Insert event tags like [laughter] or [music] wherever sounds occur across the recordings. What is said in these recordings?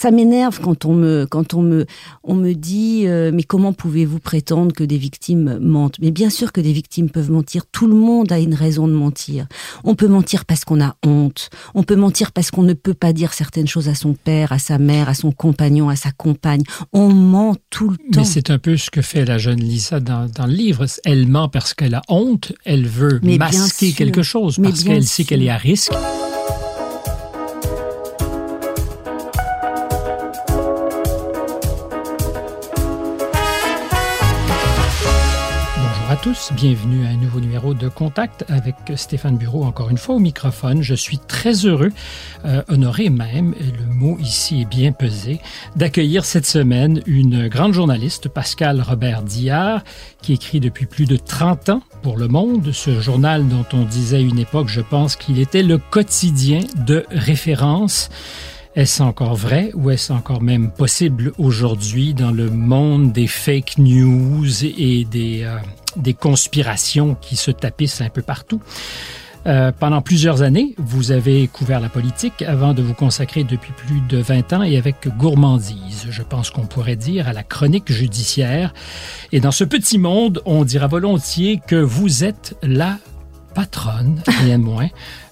ça m'énerve quand on me quand on me on me dit euh, mais comment pouvez-vous prétendre que des victimes mentent? Mais bien sûr que des victimes peuvent mentir. Tout le monde a une raison de mentir. On peut mentir parce qu'on a honte. On peut mentir parce qu'on ne peut pas dire certaines choses à son père, à sa mère, à son compagnon, à sa compagne. On ment tout le temps. Mais c'est un peu ce que fait la jeune Lisa dans, dans le livre. Elle ment parce qu'elle a honte. Elle veut masquer quelque chose parce qu'elle sait qu'elle est à risque. Tous, bienvenue à un nouveau numéro de Contact avec Stéphane Bureau, encore une fois au microphone. Je suis très heureux, euh, honoré même, le mot ici est bien pesé, d'accueillir cette semaine une grande journaliste, Pascal Robert Diard, qui écrit depuis plus de 30 ans pour Le Monde, ce journal dont on disait une époque, je pense qu'il était le quotidien de référence. Est-ce encore vrai ou est-ce encore même possible aujourd'hui dans le monde des fake news et des, euh, des conspirations qui se tapissent un peu partout? Euh, pendant plusieurs années, vous avez couvert la politique avant de vous consacrer depuis plus de 20 ans et avec gourmandise, je pense qu'on pourrait dire, à la chronique judiciaire. Et dans ce petit monde, on dira volontiers que vous êtes la patronne, rien de moins,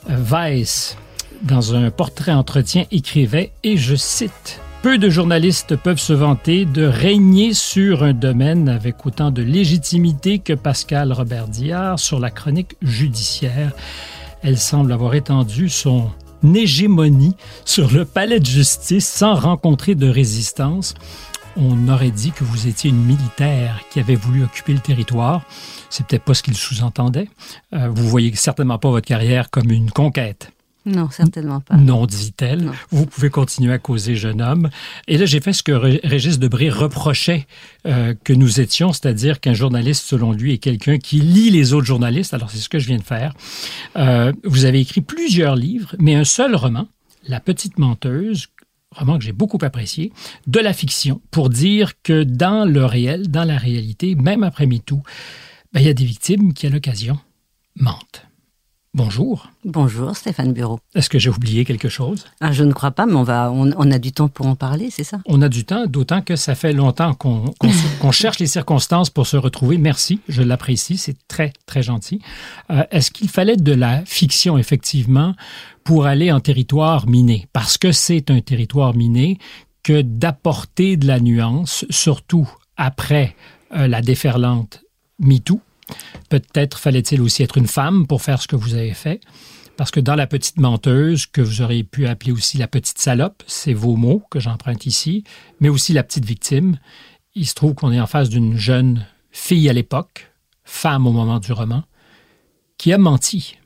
euh, Vice dans un portrait entretien, écrivait, et je cite, peu de journalistes peuvent se vanter de régner sur un domaine avec autant de légitimité que Pascal Robert Diard sur la chronique judiciaire. Elle semble avoir étendu son hégémonie sur le palais de justice sans rencontrer de résistance. On aurait dit que vous étiez une militaire qui avait voulu occuper le territoire. C'est peut-être pas ce qu'il sous-entendait. Euh, vous voyez certainement pas votre carrière comme une conquête. Non, certainement pas. Non, dit-elle. Vous pouvez continuer à causer, jeune homme. Et là, j'ai fait ce que Régis Debré reprochait euh, que nous étions, c'est-à-dire qu'un journaliste, selon lui, est quelqu'un qui lit les autres journalistes. Alors, c'est ce que je viens de faire. Euh, vous avez écrit plusieurs livres, mais un seul roman, La Petite Menteuse, roman que j'ai beaucoup apprécié, de la fiction, pour dire que dans le réel, dans la réalité, même après MeToo, ben, il y a des victimes qui, à l'occasion, mentent. Bonjour. Bonjour Stéphane Bureau. Est-ce que j'ai oublié quelque chose? Ah, Je ne crois pas, mais on, va, on, a du temps pour en parler, c'est ça? On a du temps, d'autant que ça fait longtemps qu'on [laughs] cherche les circonstances pour se retrouver. Merci, je l'apprécie, c'est très, très gentil. Euh, est-ce qu'il fallait de la fiction, effectivement, pour aller en territoire miné? Parce que c'est un territoire miné que d'apporter de la nuance, surtout après euh, la déferlante MeToo, Peut-être fallait-il aussi être une femme pour faire ce que vous avez fait. Parce que dans la petite menteuse, que vous auriez pu appeler aussi la petite salope, c'est vos mots que j'emprunte ici, mais aussi la petite victime, il se trouve qu'on est en face d'une jeune fille à l'époque, femme au moment du roman, qui a menti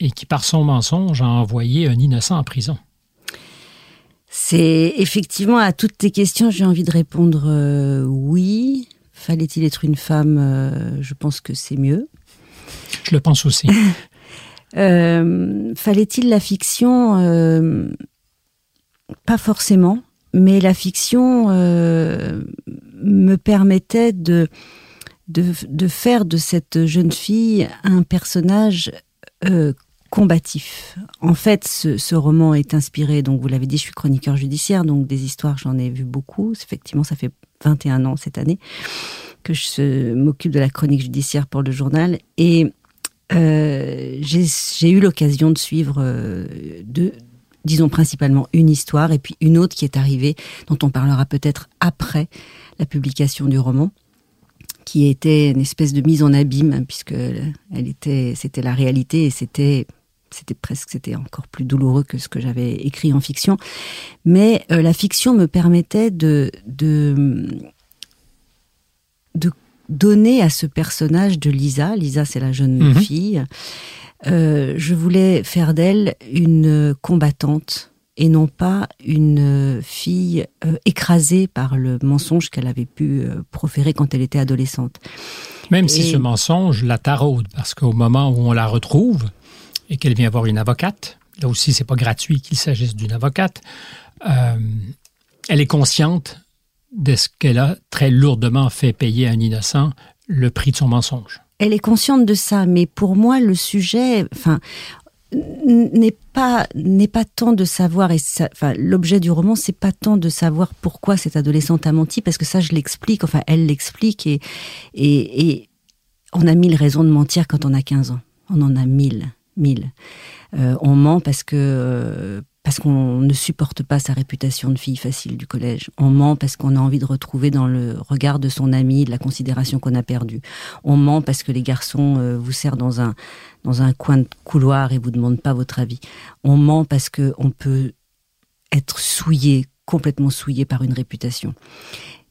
et qui, par son mensonge, a envoyé un innocent en prison. C'est effectivement à toutes tes questions, j'ai envie de répondre euh, oui. Fallait-il être une femme euh, Je pense que c'est mieux. Je le pense aussi. [laughs] Euh, fallait-il la fiction euh, Pas forcément, mais la fiction me permettait de, de, faire de cette jeune fille un personnage combatif. En fait, ce, ce, roman est inspiré, donc vous l'avez dit, je suis chroniqueur judiciaire, donc des histoires, j'en ai vu beaucoup. Effectivement, ça fait 21 ans cette année que je m'occupe de la chronique judiciaire pour le journal. Et euh, j'ai eu l'occasion de suivre euh, de, disons principalement une histoire et puis une autre qui est arrivée, dont on parlera peut-être après la publication du roman, qui était une espèce de mise en abîme, puisque elle était, c'était la réalité et c'était c'était presque c'était encore plus douloureux que ce que j'avais écrit en fiction mais euh, la fiction me permettait de de de donner à ce personnage de Lisa, Lisa c'est la jeune mhm. fille, euh, je voulais faire d'elle une combattante et non pas une fille euh, écrasée par le mensonge qu'elle avait pu proférer quand elle était adolescente. Même si ce mensonge la taraude, parce qu'au moment où on la retrouve et qu'elle vient voir une avocate, là aussi c'est pas gratuit qu'il s'agisse d'une avocate, elle est consciente de ce qu'elle a très lourdement fait payer à un innocent le prix de son mensonge. Elle est consciente de ça, mais pour moi, le sujet, n'est pas pas tant de savoir et l'objet du roman c'est pas tant de savoir pourquoi cette adolescente a menti parce que ça je l'explique enfin elle l'explique et, et on a mille raisons de mentir quand on a 15 ans. On en a mille euh, on ment parce que euh, parce qu'on ne supporte pas sa réputation de fille facile du collège. On ment parce qu'on a envie de retrouver dans le regard de son ami la considération qu'on a perdue. On ment parce que les garçons euh, vous serrent dans un dans un coin de couloir et vous demandent pas votre avis. On ment parce que on peut être souillé, complètement souillé par une réputation.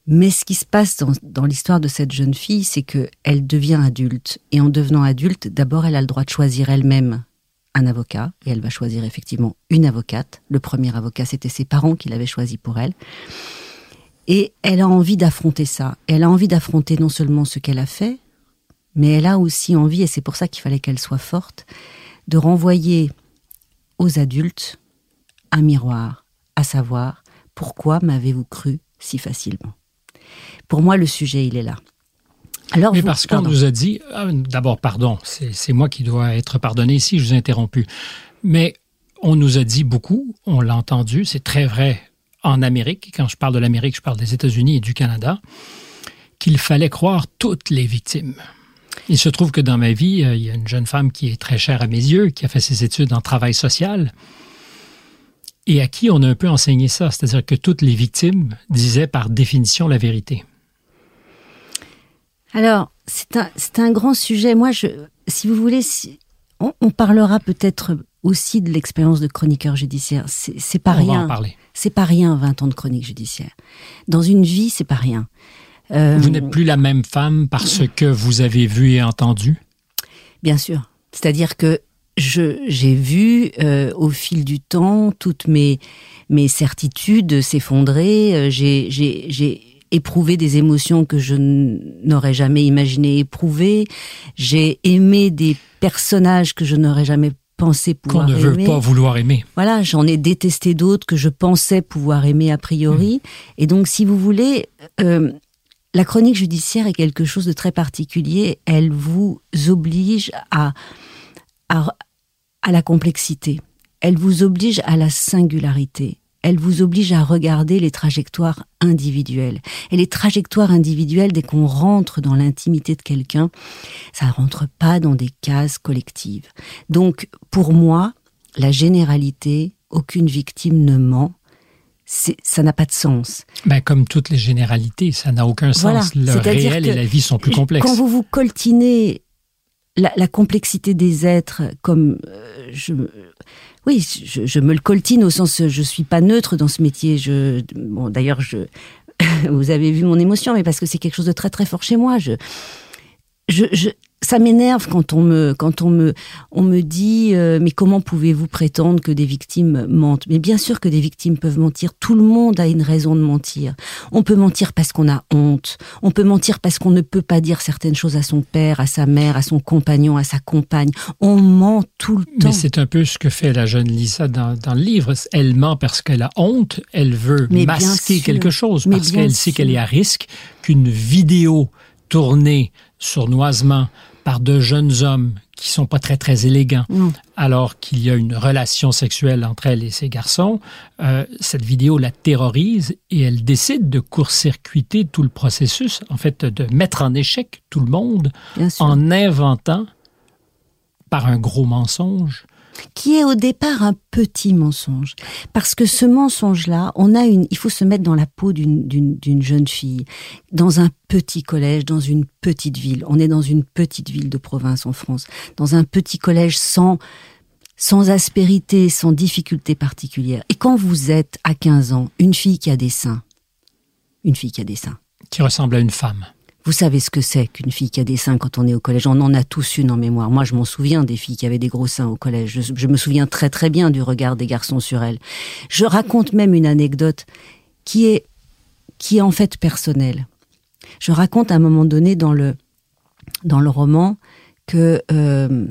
Mais ce qui se passe dans, l'histoire de cette jeune fille, c'est que elle devient adulte. Et en devenant adulte, d'abord, elle a le droit de choisir elle-même un avocat et elle va choisir effectivement une avocate. Le premier avocat, c'était ses parents qui l'avaient choisi pour elle. Et elle a envie d'affronter ça. Elle a envie d'affronter non seulement ce qu'elle a fait, mais elle a aussi envie, et c'est pour ça qu'il fallait qu'elle soit forte, de renvoyer aux adultes un miroir, à savoir pourquoi m'avez-vous cru si facilement? Pour moi, le sujet, il est là. Alors, Mais parce qu'on nous a dit, ah, d'abord, pardon, c'est moi qui dois être pardonné si je vous ai interrompu. Mais on nous a dit beaucoup, on l'a entendu, c'est très vrai en Amérique, quand je parle de l'Amérique, je parle des États-Unis et du Canada, qu'il fallait croire toutes les victimes. Il se trouve que dans ma vie, euh, il y a une jeune femme qui est très chère à mes yeux, qui a fait ses études en travail social, et à qui on a un peu enseigné ça, c'est-à-dire que toutes les victimes disaient par définition la vérité. Alors, c'est un, un, grand sujet. Moi, je, si vous voulez, on, parlera peut-être aussi de l'expérience de chroniqueur judiciaire. C'est pas rien. C'est pas rien, 20 ans de chronique judiciaire. Dans une vie, c'est pas rien. Euh, vous n'êtes plus la même femme parce que vous avez vu et entendu? Bien sûr. C'est-à-dire que j'ai vu euh, au fil du temps toutes mes, mes certitudes s'effondrer. Euh, j'ai éprouvé des émotions que je n'aurais jamais imaginé éprouver. J'ai aimé des personnages que je n'aurais jamais pensé pouvoir aimer. Qu'on ne veut pas vouloir aimer. Voilà, j'en ai détesté d'autres que je pensais pouvoir aimer a priori. Mmh. Et donc, si vous voulez, euh, la chronique judiciaire est quelque chose de très particulier. Elle vous oblige à, à, à la complexité. Elle vous oblige à la singularité elle vous oblige à regarder les trajectoires individuelles. Et les trajectoires individuelles, dès qu'on rentre dans l'intimité de quelqu'un, ça ne rentre pas dans des cases collectives. Donc, pour moi, la généralité, aucune victime ne ment, ça n'a pas de sens. Ben, comme toutes les généralités, ça n'a aucun sens. Le réel et la vie sont plus complexes. Quand vous vous coltinez la, complexité des êtres, comme euh, je, oui, je, me le coltine au sens, je suis pas neutre dans ce métier. Je, bon, d'ailleurs, je, [laughs] vous avez vu mon émotion, mais parce que c'est quelque chose de très très fort chez moi. Je, je, je ça m'énerve quand on me quand on me on me dit euh, mais comment pouvez-vous prétendre que des victimes mentent? Mais bien sûr que des victimes peuvent mentir. Tout le monde a une raison de mentir. On peut mentir parce qu'on a honte. On peut mentir parce qu'on ne peut pas dire certaines choses à son père, à sa mère, à son compagnon, à sa compagne. On ment tout le temps. Mais c'est un peu ce que fait la jeune Lisa dans, dans le livre. Elle ment parce qu'elle a honte. Elle veut masquer quelque chose parce qu'elle sait qu'elle est à risque qu'une vidéo tournée sournoisement par deux jeunes hommes qui sont pas très très élégants, alors qu'il y a une relation sexuelle entre elle et ses garçons, euh, cette vidéo la terrorise et elle décide de court-circuiter tout le processus, en fait de mettre en échec tout le monde en inventant par un gros mensonge qui est au départ un petit mensonge. Parce que ce mensonge-là, on a une, il faut se mettre dans la peau d'une jeune fille, dans un petit collège, dans une petite ville. On est dans une petite ville de province en France, dans un petit collège sans, sans aspérité, sans difficulté particulière. Et quand vous êtes à 15 ans, une fille qui a des seins, une fille qui a des seins. Qui ressemble à une femme. Vous savez ce que c'est qu'une fille qui a des seins quand on est au collège? On en a tous une en mémoire. Moi, je m'en souviens des filles qui avaient des gros seins au collège. Je, me souviens très très bien du regard des garçons sur elles. Je raconte même une anecdote qui est qui est en fait personnelle. Je raconte à un moment donné dans le dans le roman que euh,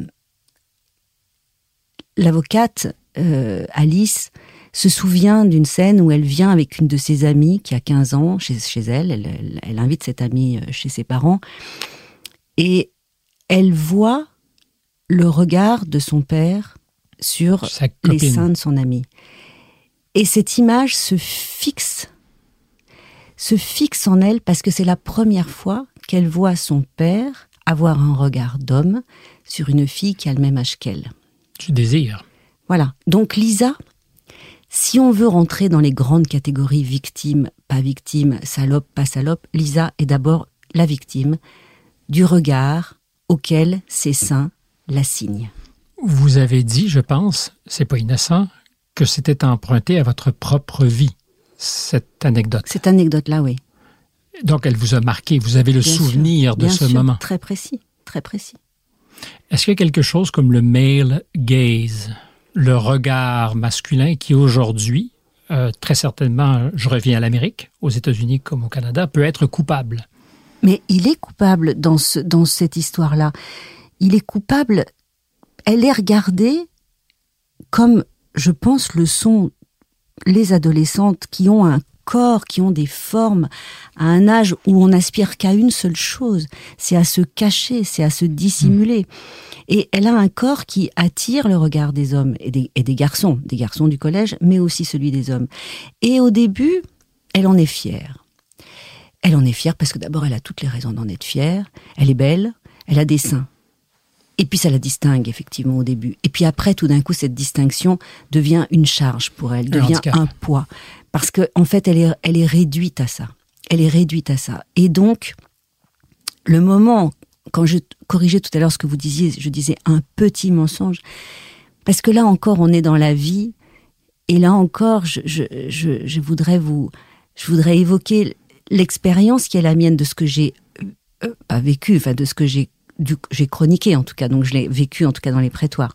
l'avocate euh, Alice se souvient d'une scène où elle vient avec une de ses amies qui a 15 ans chez, chez elle. Elle, invite cette amie euh, chez ses parents. Et elle voit le regard de son père sur les seins de son ami. Et cette image se fixe, se fixe en elle parce que c'est la première fois qu'elle voit son père avoir un regard d'homme sur une fille qui a le même âge qu'elle. Tu désires. Voilà. Donc Lisa, si on veut rentrer dans les grandes catégories victime, pas victime, salope, pas salope, Lisa est d'abord la victime du regard auquel ses seins la signent. Vous avez dit, je pense, c'est pas innocent, que c'était emprunté à votre propre vie, cette anecdote. Cette anecdote-là, oui. Donc, elle vous a marqué, vous avez le souvenir de ce moment. Très précis, très précis. Est-ce qu'il y a quelque chose comme le male gaze, le regard masculin qui aujourd'hui, euh, très certainement, je reviens à l'Amérique, aux États-Unis comme au Canada, peut être coupable Mais il est coupable dans, ce, dans cette histoire-là. Il est coupable. Elle est regardée comme, je pense, le sont les adolescentes qui ont un corps, qui ont des formes, à un âge où on n'aspire qu'à une seule chose, c'est à se cacher, c'est à se dissimuler. Mm. Et elle a un corps qui attire le regard des hommes et des, et des garçons, des garçons du collège, mais aussi celui des hommes. Et au début, elle en est fière. Elle en est fière parce que d'abord, elle a toutes les raisons d'en être fière. Elle est belle, elle a des seins. Et puis ça la distingue effectivement au début. Et puis après, tout d'un coup, cette distinction devient une charge pour elle, devient un poids parce qu'en en fait, elle est, elle est réduite à ça. Elle est réduite à ça. Et donc, le moment, quand je corrigeais tout à l'heure ce que vous disiez, je disais un petit mensonge, parce que là encore, on est dans la vie, et là encore, je, je, je, je voudrais vous, je voudrais évoquer l'expérience qui est la mienne de ce que j'ai euh, pas vécu, enfin de ce que j'ai j'ai chroniqué en tout cas, donc je l'ai vécu en tout cas dans les prétoires.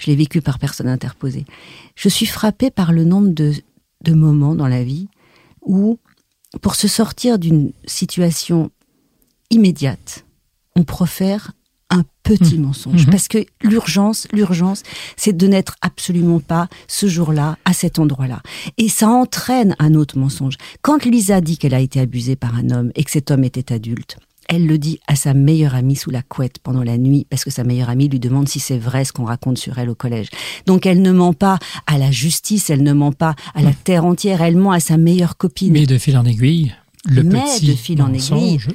Je l'ai vécu par personne interposée. Je suis frappée par le nombre de, de moments dans la vie où, pour se sortir d'une situation immédiate, on profère un petit mmh. mensonge. Mmh. Parce que l'urgence, l'urgence, c'est de n'être absolument pas ce jour-là, à cet endroit-là. Et ça entraîne un autre mensonge. Quand Lisa dit qu'elle a été abusée par un homme et que cet homme était adulte, elle le dit à sa meilleure amie sous la couette pendant la nuit, parce que sa meilleure amie lui demande si c'est vrai ce qu'on raconte sur elle au collège. Donc elle ne ment pas à la justice, elle ne ment pas à la terre entière, elle ment à sa meilleure copine. Mais de fil en aiguille, le petit de fil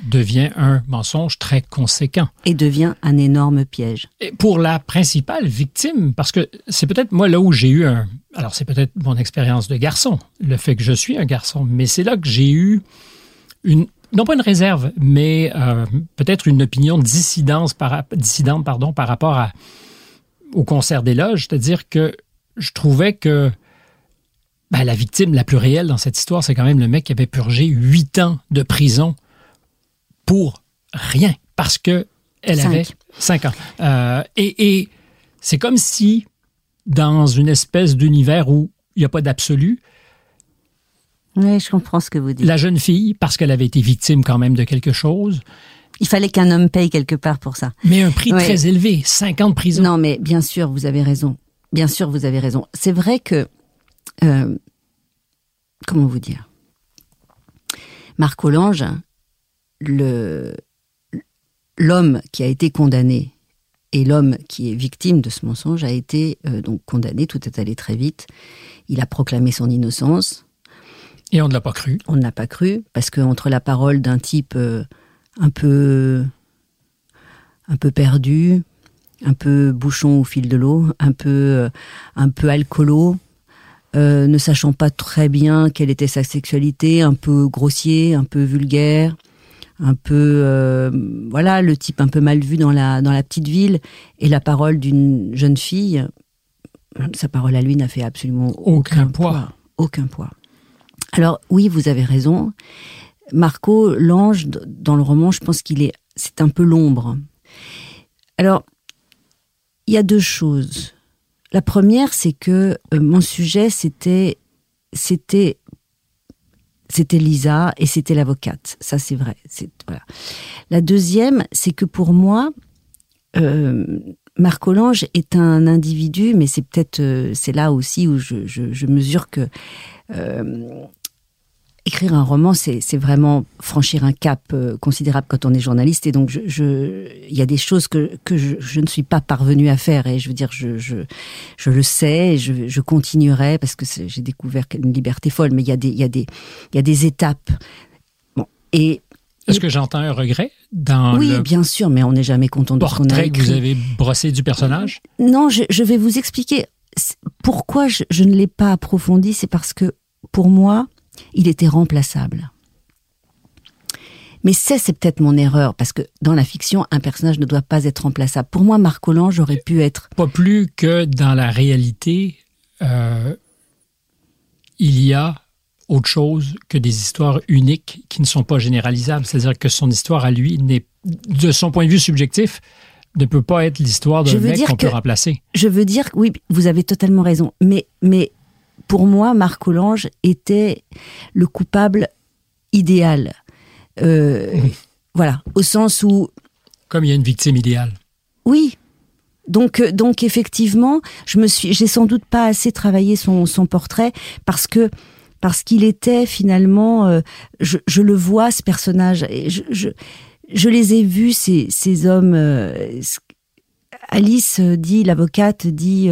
devient un mensonge très conséquent. Et devient un énorme piège. Et pour la principale victime, parce que c'est peut-être moi là où j'ai eu un... Alors c'est peut-être mon expérience de garçon, le fait que je suis un garçon, mais c'est là que j'ai eu une, non pas une réserve, mais euh, peut-être une opinion dissidence par, dissidente pardon, par rapport à, au concert des loges, c'est-à-dire que je trouvais que ben, la victime la plus réelle dans cette histoire, c'est quand même le mec qui avait purgé huit ans de prison pour rien, parce que elle avait cinq ans. Euh, et, et c'est comme si, dans une espèce d'univers où il n'y a pas d'absolu, oui, je comprends ce que vous dites. La jeune fille, parce qu'elle avait été victime quand même de quelque chose. Il fallait qu'un homme paye quelque part pour ça. Mais un prix très élevé, 50 prisons. Non, mais bien sûr, vous avez raison. Bien sûr, vous avez raison. C'est vrai que... Euh, comment vous dire? Marc Hollange, le l'homme qui a été condamné et l'homme qui est victime de ce mensonge a été euh, donc condamné. Tout est allé très vite. Il a proclamé son innocence. Et on ne l'a pas cru. On ne l'a pas cru, parce que entre la parole d'un type euh, un peu un peu perdu, un peu bouchon au fil de l'eau, un peu un peu alcoolo, euh, ne sachant pas très bien quelle était sa sexualité, un peu grossier, un peu vulgaire, un peu voilà le type un peu mal vu dans la dans la petite ville et la parole d'une jeune fille, sa parole à lui n'a fait absolument aucun, poids, aucun poids. Alors oui, vous avez raison. Marco, l'ange, dans le roman, je pense qu'il est, c'est un peu l'ombre. Alors, il y a deux choses. La première, c'est que euh, mon sujet, c'était, c'était, c'était Lisa et c'était l'avocate. Ça, c'est vrai. C'est, voilà. La deuxième, c'est que pour moi, euh, Marco Lange est un individu, mais c'est peut-être, euh, c'est là aussi où je, je, je mesure que euh, écrire un roman, c'est vraiment franchir un cap euh, considérable quand on est journaliste. Et donc, il je, y a des choses que, que je, ne suis pas parvenue à faire. Et je veux dire, je, je, je le sais, et je, je continuerai parce que j'ai découvert une liberté folle. Mais il y a des, y a des, il y a des étapes. Bon, et est-ce que j'entends un regret dans oui, bien sûr, mais on n'est jamais content de ce qu'on a écrit. que vous avez brossé du personnage? Non, je, je, vais vous expliquer pourquoi je, je ne l'ai pas approfondi. C'est parce que pour moi, il était remplaçable. Mais c'est, c'est peut-être mon erreur, parce que dans la fiction, un personnage ne doit pas être remplaçable. Pour moi, Marc Hollange aurait pu être... Pas plus que dans la réalité, euh, il y a autre chose que des histoires uniques qui ne sont pas généralisables. C'est-à-dire que son histoire à lui, n'est, de son point de vue subjectif, ne peut pas être l'histoire d'un mec qu'on peut remplacer. Je veux dire, oui, vous avez totalement raison. Mais, mais pour moi, Marc Hollange était le coupable idéal. Euh, voilà, au sens où... Comme il y a une victime idéale. Oui. Donc, euh, donc effectivement, je me suis, j'ai sans doute pas assez travaillé son, son portrait parce que parce qu'il était finalement, euh, je, je, le vois ce personnage, et je, je, je les ai vus ces, ces hommes. Alice dit, l'avocate dit,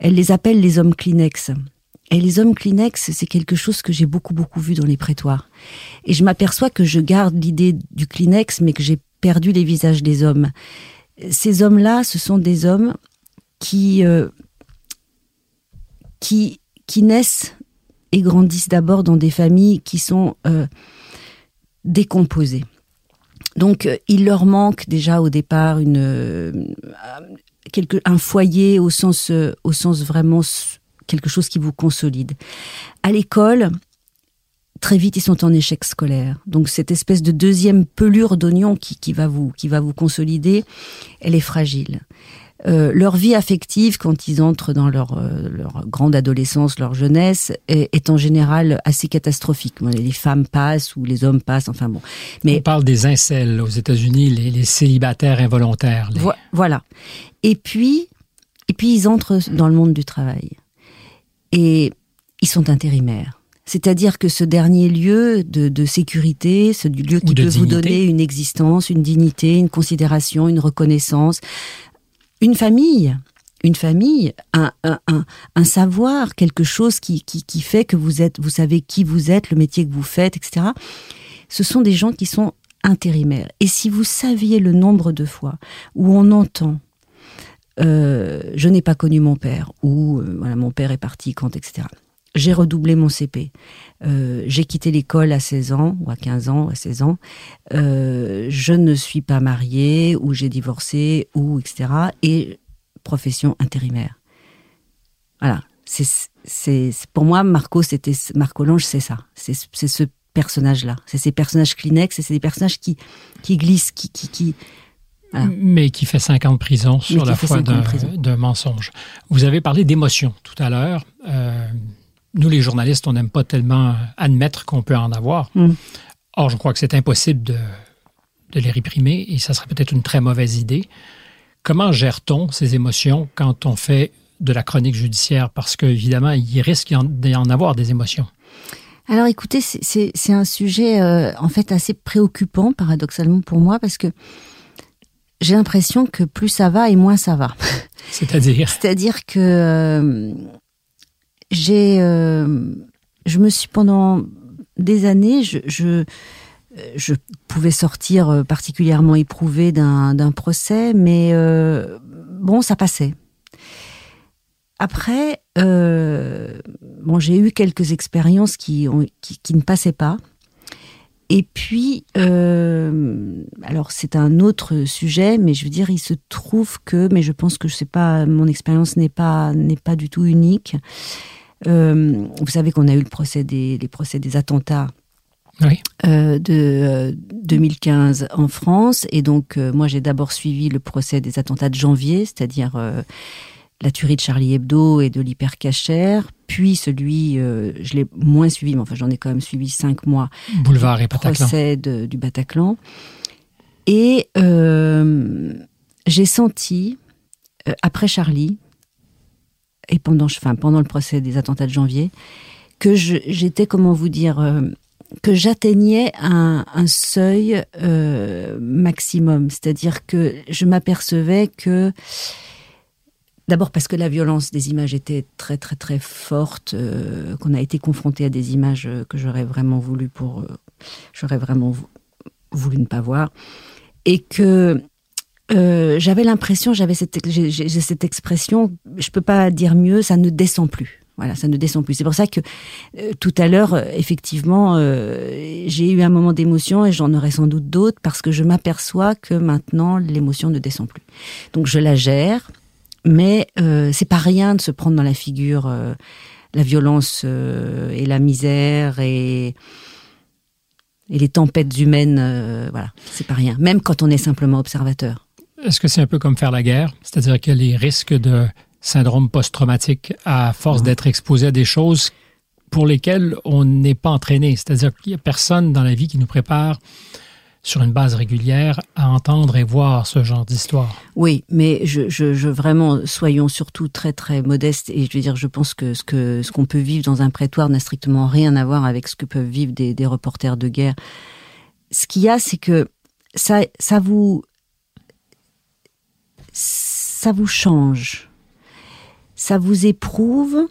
elle les appelle les hommes Kleenex. Et les hommes Kleenex, c'est quelque chose que j'ai beaucoup, beaucoup vu dans les prétoires. Et je m'aperçois que je garde l'idée du Kleenex, mais que j'ai perdu les visages des hommes. Ces hommes-là, ce sont des hommes qui, euh, qui, naissent et grandissent d'abord dans des familles qui sont euh, décomposées. Donc, euh, il leur manque déjà au départ un foyer au sens, au sens vraiment quelque chose qui vous consolide. À l'école, très vite, ils sont en échec scolaire. Donc cette espèce de deuxième pelure d'oignon qui, qui, va vous, qui va vous consolider, elle est fragile. Euh, leur vie affective, quand ils entrent dans leur, euh, leur grande adolescence, leur jeunesse, est, est, en général assez catastrophique. Les femmes passent ou les hommes passent, enfin bon. Mais on parle des incels aux États-Unis, les, les, célibataires involontaires. voilà. Et puis, et puis ils entrent dans le monde du travail et ils sont intérimaires. C'est-à-dire que ce dernier lieu de, sécurité, ce lieu qui peut vous donner une existence, une dignité, une considération, une reconnaissance, une famille, une famille, un, un, savoir, quelque chose qui, qui, qui, fait que vous êtes, vous savez qui vous êtes, le métier que vous faites, etc. Ce sont des gens qui sont intérimaires. Et si vous saviez le nombre de fois où on entend euh, je n'ai pas connu mon père, ou euh, voilà, mon père est parti quand, etc. J'ai redoublé mon CP. Euh, j'ai quitté l'école à 16 ans, ou à 15 ans, à 16 ans. je ne suis pas mariée, ou j'ai divorcé, ou etc. Et profession intérimaire. Voilà. C'est, pour moi, Marco, c'était, Marco Lange, c'est ça. C'est, ce personnage-là. C'est ces personnages Kleenex, c'est des personnages qui, qui glissent, qui, qui, qui, mais qui fait 5 ans de prison sur la foi d'un mensonge. Vous avez parlé d'émotion tout à l'heure. Euh, nous, les journalistes, on n'aime pas tellement admettre qu'on peut en avoir. Mm. Or, je crois que c'est impossible de, de, les réprimer et ça serait peut-être une très mauvaise idée. Comment gère-t-on ces émotions quand on fait de la chronique judiciaire? Parce qu'évidemment, il risque d'y en, avoir des émotions. Alors écoutez, c'est un sujet euh, en fait assez préoccupant, paradoxalement pour moi, parce que j'ai l'impression que plus ça va et moins ça va. [laughs] C'est-à-dire C'est-à-dire que euh, j'ai, euh, je me suis pendant des années, je, je, je pouvais sortir particulièrement éprouvé d'un procès, mais euh, bon, ça passait. Après, bon, j'ai eu quelques expériences qui, ont, qui, qui ne passaient pas. Et puis, euh, alors c'est un autre sujet, mais je veux dire, il se trouve que, mais je pense que je sais pas, mon expérience n'est pas n'est pas du tout unique. Euh, vous savez qu'on a eu le procès des les procès des attentats oui. euh, de 2015 euh, en France, et donc moi j'ai d'abord suivi le procès des attentats de janvier, c'est-à-dire la tuerie de Charlie Hebdo et de l'hypercachère, puis celui, euh, je l'ai moins suivi, mais enfin j'en ai quand même suivi cinq mois. Boulevard et Bataclan. Procès du Bataclan. Et euh, j'ai senti, euh, après Charlie, et pendant, enfin, pendant le procès des attentats de janvier, que j'étais, comment vous dire, que j'atteignais un, un, seuil euh, maximum, c'est-à-dire que je m'apercevais que D'abord parce que la violence des images était très très très forte, euh, qu'on a été confronté à des images que j'aurais vraiment voulu pour, euh, j'aurais vraiment voulu ne pas voir, et que euh, j'avais l'impression, j'avais cette, j'ai cette expression, je peux pas dire mieux, ça ne descend plus. Voilà, ça ne descend plus. C'est pour ça que euh, tout à l'heure, euh, effectivement, euh, j'ai eu un moment d'émotion et j'en aurai sans doute d'autres parce que je m'aperçois que maintenant l'émotion ne descend plus. Donc je la gère, mais euh, c'est pas rien de se prendre dans la figure la violence et la misère et et les tempêtes humaines. voilà, c'est pas rien. Même quand on est simplement observateur. Est-ce que c'est un peu comme faire la guerre? C'est-à-dire que les risques de syndrome post-traumatique à force d'être exposé à des choses pour lesquelles on n'est pas entraîné. C'est-à-dire qu'il n'y a personne dans la vie qui nous prépare sur une base régulière à entendre et voir ce genre d'histoire. Oui, mais je, vraiment, soyons surtout très très modestes et je veux dire, je pense que ce que ce qu'on peut vivre dans un prétoire n'a strictement rien à voir avec ce que peuvent vivre des, des reporters de guerre. Ce qu'il y a, c'est que ça, ça vous ça vous change, ça vous éprouve.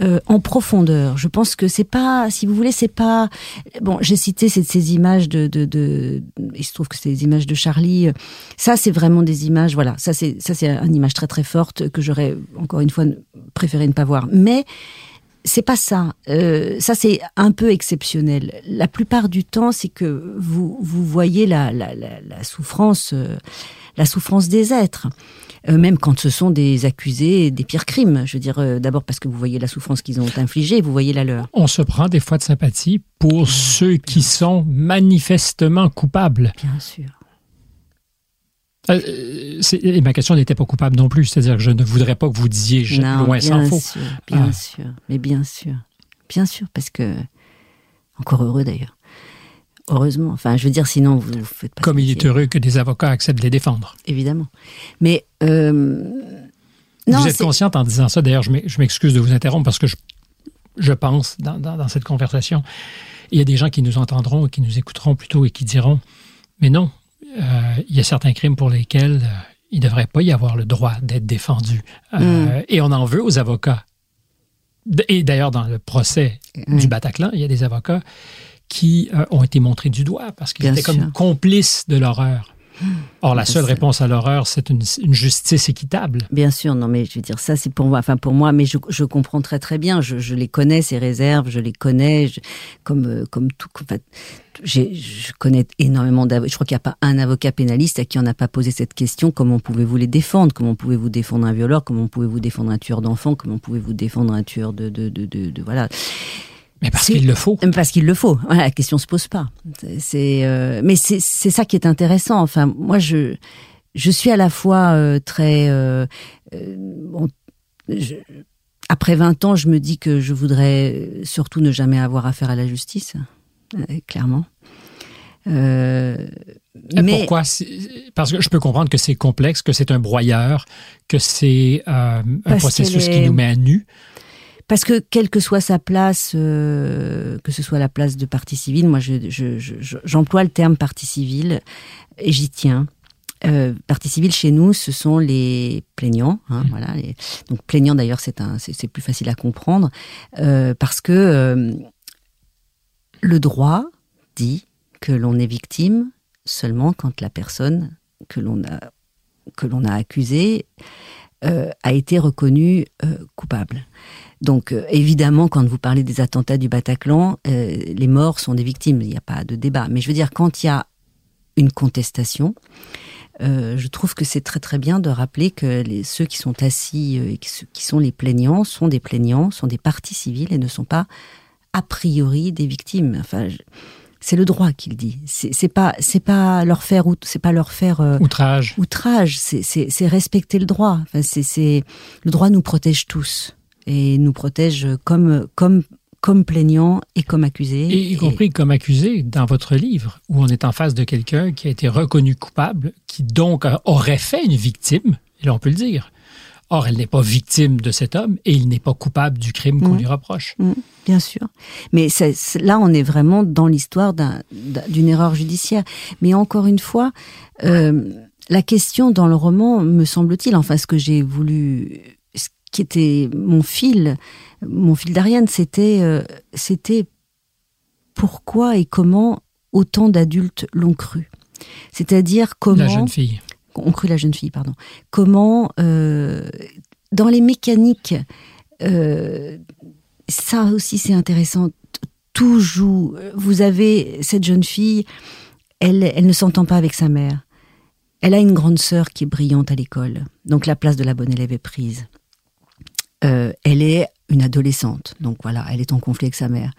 Euh, en profondeur. Je pense que c'est pas, si vous voulez, c'est pas. Bon, j'ai cité ces, images de, de, de, il se trouve que c'est des images de Charlie. Ça, c'est vraiment des images. Voilà, ça c'est ça c'est une image très très forte que j'aurais encore une fois préféré ne pas voir. Mais c'est pas ça. Euh, ça c'est un peu exceptionnel. La plupart du temps, c'est que vous vous voyez la la, la, la souffrance. Euh, la souffrance des êtres. Euh, même quand ce sont des accusés des pires crimes. Je veux dire, euh, d'abord parce que vous voyez la souffrance qu'ils ont infligée, vous voyez la leur. On se prend des fois de sympathie pour ceux qui sont manifestement coupables. Bien sûr. Euh, et ma question n'était pas coupable non plus, c'est-à-dire que je ne voudrais pas que vous disiez je, non, loin bien sans sûr, Bien ah. sûr, mais bien sûr, bien sûr, parce que encore heureux d'ailleurs. Heureusement. Enfin, je veux dire, sinon, vous ne faites pas. Comme il est heureux que des avocats acceptent de les défendre. Évidemment. Mais. Euh, non, vous êtes consciente en disant ça, d'ailleurs, je m'excuse de vous interrompre parce que je, je pense, dans, dans, dans, cette conversation, il y a des gens qui nous entendront, qui nous écouteront plutôt et qui diront Mais non, euh, il y a certains crimes pour lesquels euh, il ne devrait pas y avoir le droit d'être défendu. Euh, mm. Et on en veut aux avocats. Et d'ailleurs, dans le procès mm. du Bataclan, il y a des avocats qui euh, ont été montrés du doigt parce qu'ils étaient sûr. comme complices de l'horreur. Or, la seule réponse à l'horreur, c'est une, une, justice équitable. Bien sûr, non, mais je veux dire, ça, c'est pour moi, enfin, pour moi, mais je, je comprends très, très bien. Je, je, les connais, ces réserves, je les connais, je, comme, euh, comme tout, en fait, je connais énormément d'avocats. Je crois qu'il n'y a pas un avocat pénaliste à qui on n'a pas posé cette question. Comment pouvez-vous les défendre? Comment pouvez-vous défendre un violeur? Comment pouvez-vous défendre un tueur d'enfants? Comment pouvez-vous défendre un tueur de, de, de, de, de voilà mais parce qu'il le faut. Parce qu'il le faut. Voilà, la question se pose pas. C'est, euh, mais c'est ça qui est intéressant. Enfin, moi, je je suis à la fois euh, très euh, euh bon, je, après 20 ans, je me dis que je voudrais surtout ne jamais avoir affaire à la justice, euh, clairement. Euh, mais pourquoi Parce que je peux comprendre que c'est complexe, que c'est un broyeur, que c'est euh, un processus qui nous met à nu. Parce que quelle que soit sa place, euh, que ce soit la place de partie civile, moi j'emploie je, je, je, le terme partie civile et j'y tiens. Euh, partie civile chez nous, ce sont les plaignants. Hein, mmh. Voilà. Les, donc plaignant d'ailleurs, c'est un, c'est plus facile à comprendre euh, parce que euh, le droit dit que l'on est victime seulement quand la personne que l'on a que l'on a accusée a été reconnue coupable. Donc euh, évidemment, quand vous parlez des attentats du Bataclan, euh, les morts sont des victimes, il n'y a pas de débat. Mais je veux dire, quand il y a une contestation, euh, je trouve que c'est très très bien de rappeler que les, ceux qui sont assis et qui, qui sont les plaignants sont des plaignants, sont des parties civiles et ne sont pas a priori des victimes. Enfin, je, c'est le droit qui le dit. C'est pas c'est pas leur faire c'est pas leur faire euh, outrage. Outrage, c'est respecter le droit. Enfin, c'est le droit nous protège tous et nous protège comme, comme, comme plaignant et comme accusé. Et y compris et... comme accusé dans votre livre, où on est en face de quelqu'un qui a été reconnu coupable, qui donc aurait fait une victime, et là on peut le dire, Or, elle n'est pas victime de cet homme et il n'est pas coupable du crime qu'on Mm. lui reproche. Mm, bien sûr. Mais là, on est vraiment dans l'histoire d'un- d'un- d'une erreur judiciaire. Mais encore une fois, euh, la question dans le roman, me semble-t-il, enfin, ce que j'ai voulu, qui était mon fil, mon fil d'Ariane, c'était, euh, c'était pourquoi et comment autant d'adultes l'ont cru. C'est-à-dire comment La jeune fille. ont cru la jeune fille, pardon. Comment, euh, dans les mécaniques, euh, ça aussi c'est intéressant, tout joue. Vous avez cette jeune fille, elle, elle ne s'entend pas avec sa mère. Elle a une grande sœur qui est brillante à l'école, donc la place de la bonne élève est prise. Euh, elle est une adolescente, donc voilà, elle est en conflit avec sa mère.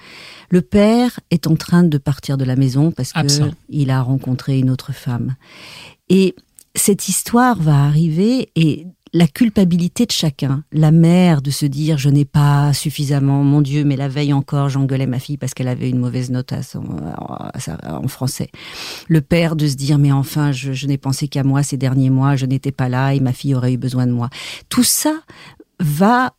Le père est en train de partir de la maison parce que Absent. il a rencontré une autre femme. Et cette histoire va arriver et la culpabilité de chacun, la mère de se dire je n'ai pas suffisamment, mon Dieu, mais la veille encore j'engueulais ma fille parce qu'elle avait une mauvaise note à son, à sa- en français. Le père de se dire mais enfin je, je n'ai pensé qu'à moi ces derniers mois, je n'étais pas là et ma fille aurait eu besoin de moi. Tout ça va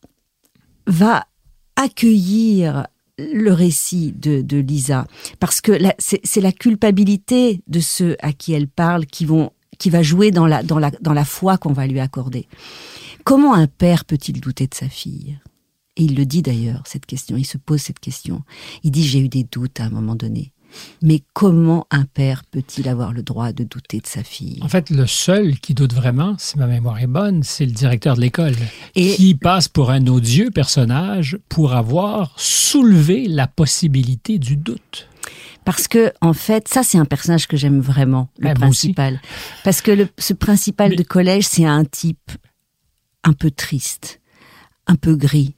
va accueillir le récit de, de Lisa parce que c'est la culpabilité de ceux à qui elle parle qui vont qui va jouer dans la dans la dans la foi qu'on va lui accorder. Comment un père peut-il douter de sa fille? Et il le dit d'ailleurs cette question, il se pose cette question. Il dit j'ai eu des doutes à un moment donné. Mais comment un père peut-il avoir le droit de douter de sa fille? En fait, le seul qui doute vraiment, si ma mémoire est bonne, c'est le directeur de l'école, Et- qui passe pour un odieux personnage pour avoir soulevé la possibilité du doute. Parce que, en fait, ça, c'est un personnage que j'aime vraiment, le Ah, aussi. principal. Parce que le, ce principal Mais- de collège, c'est un type un peu triste, un peu gris,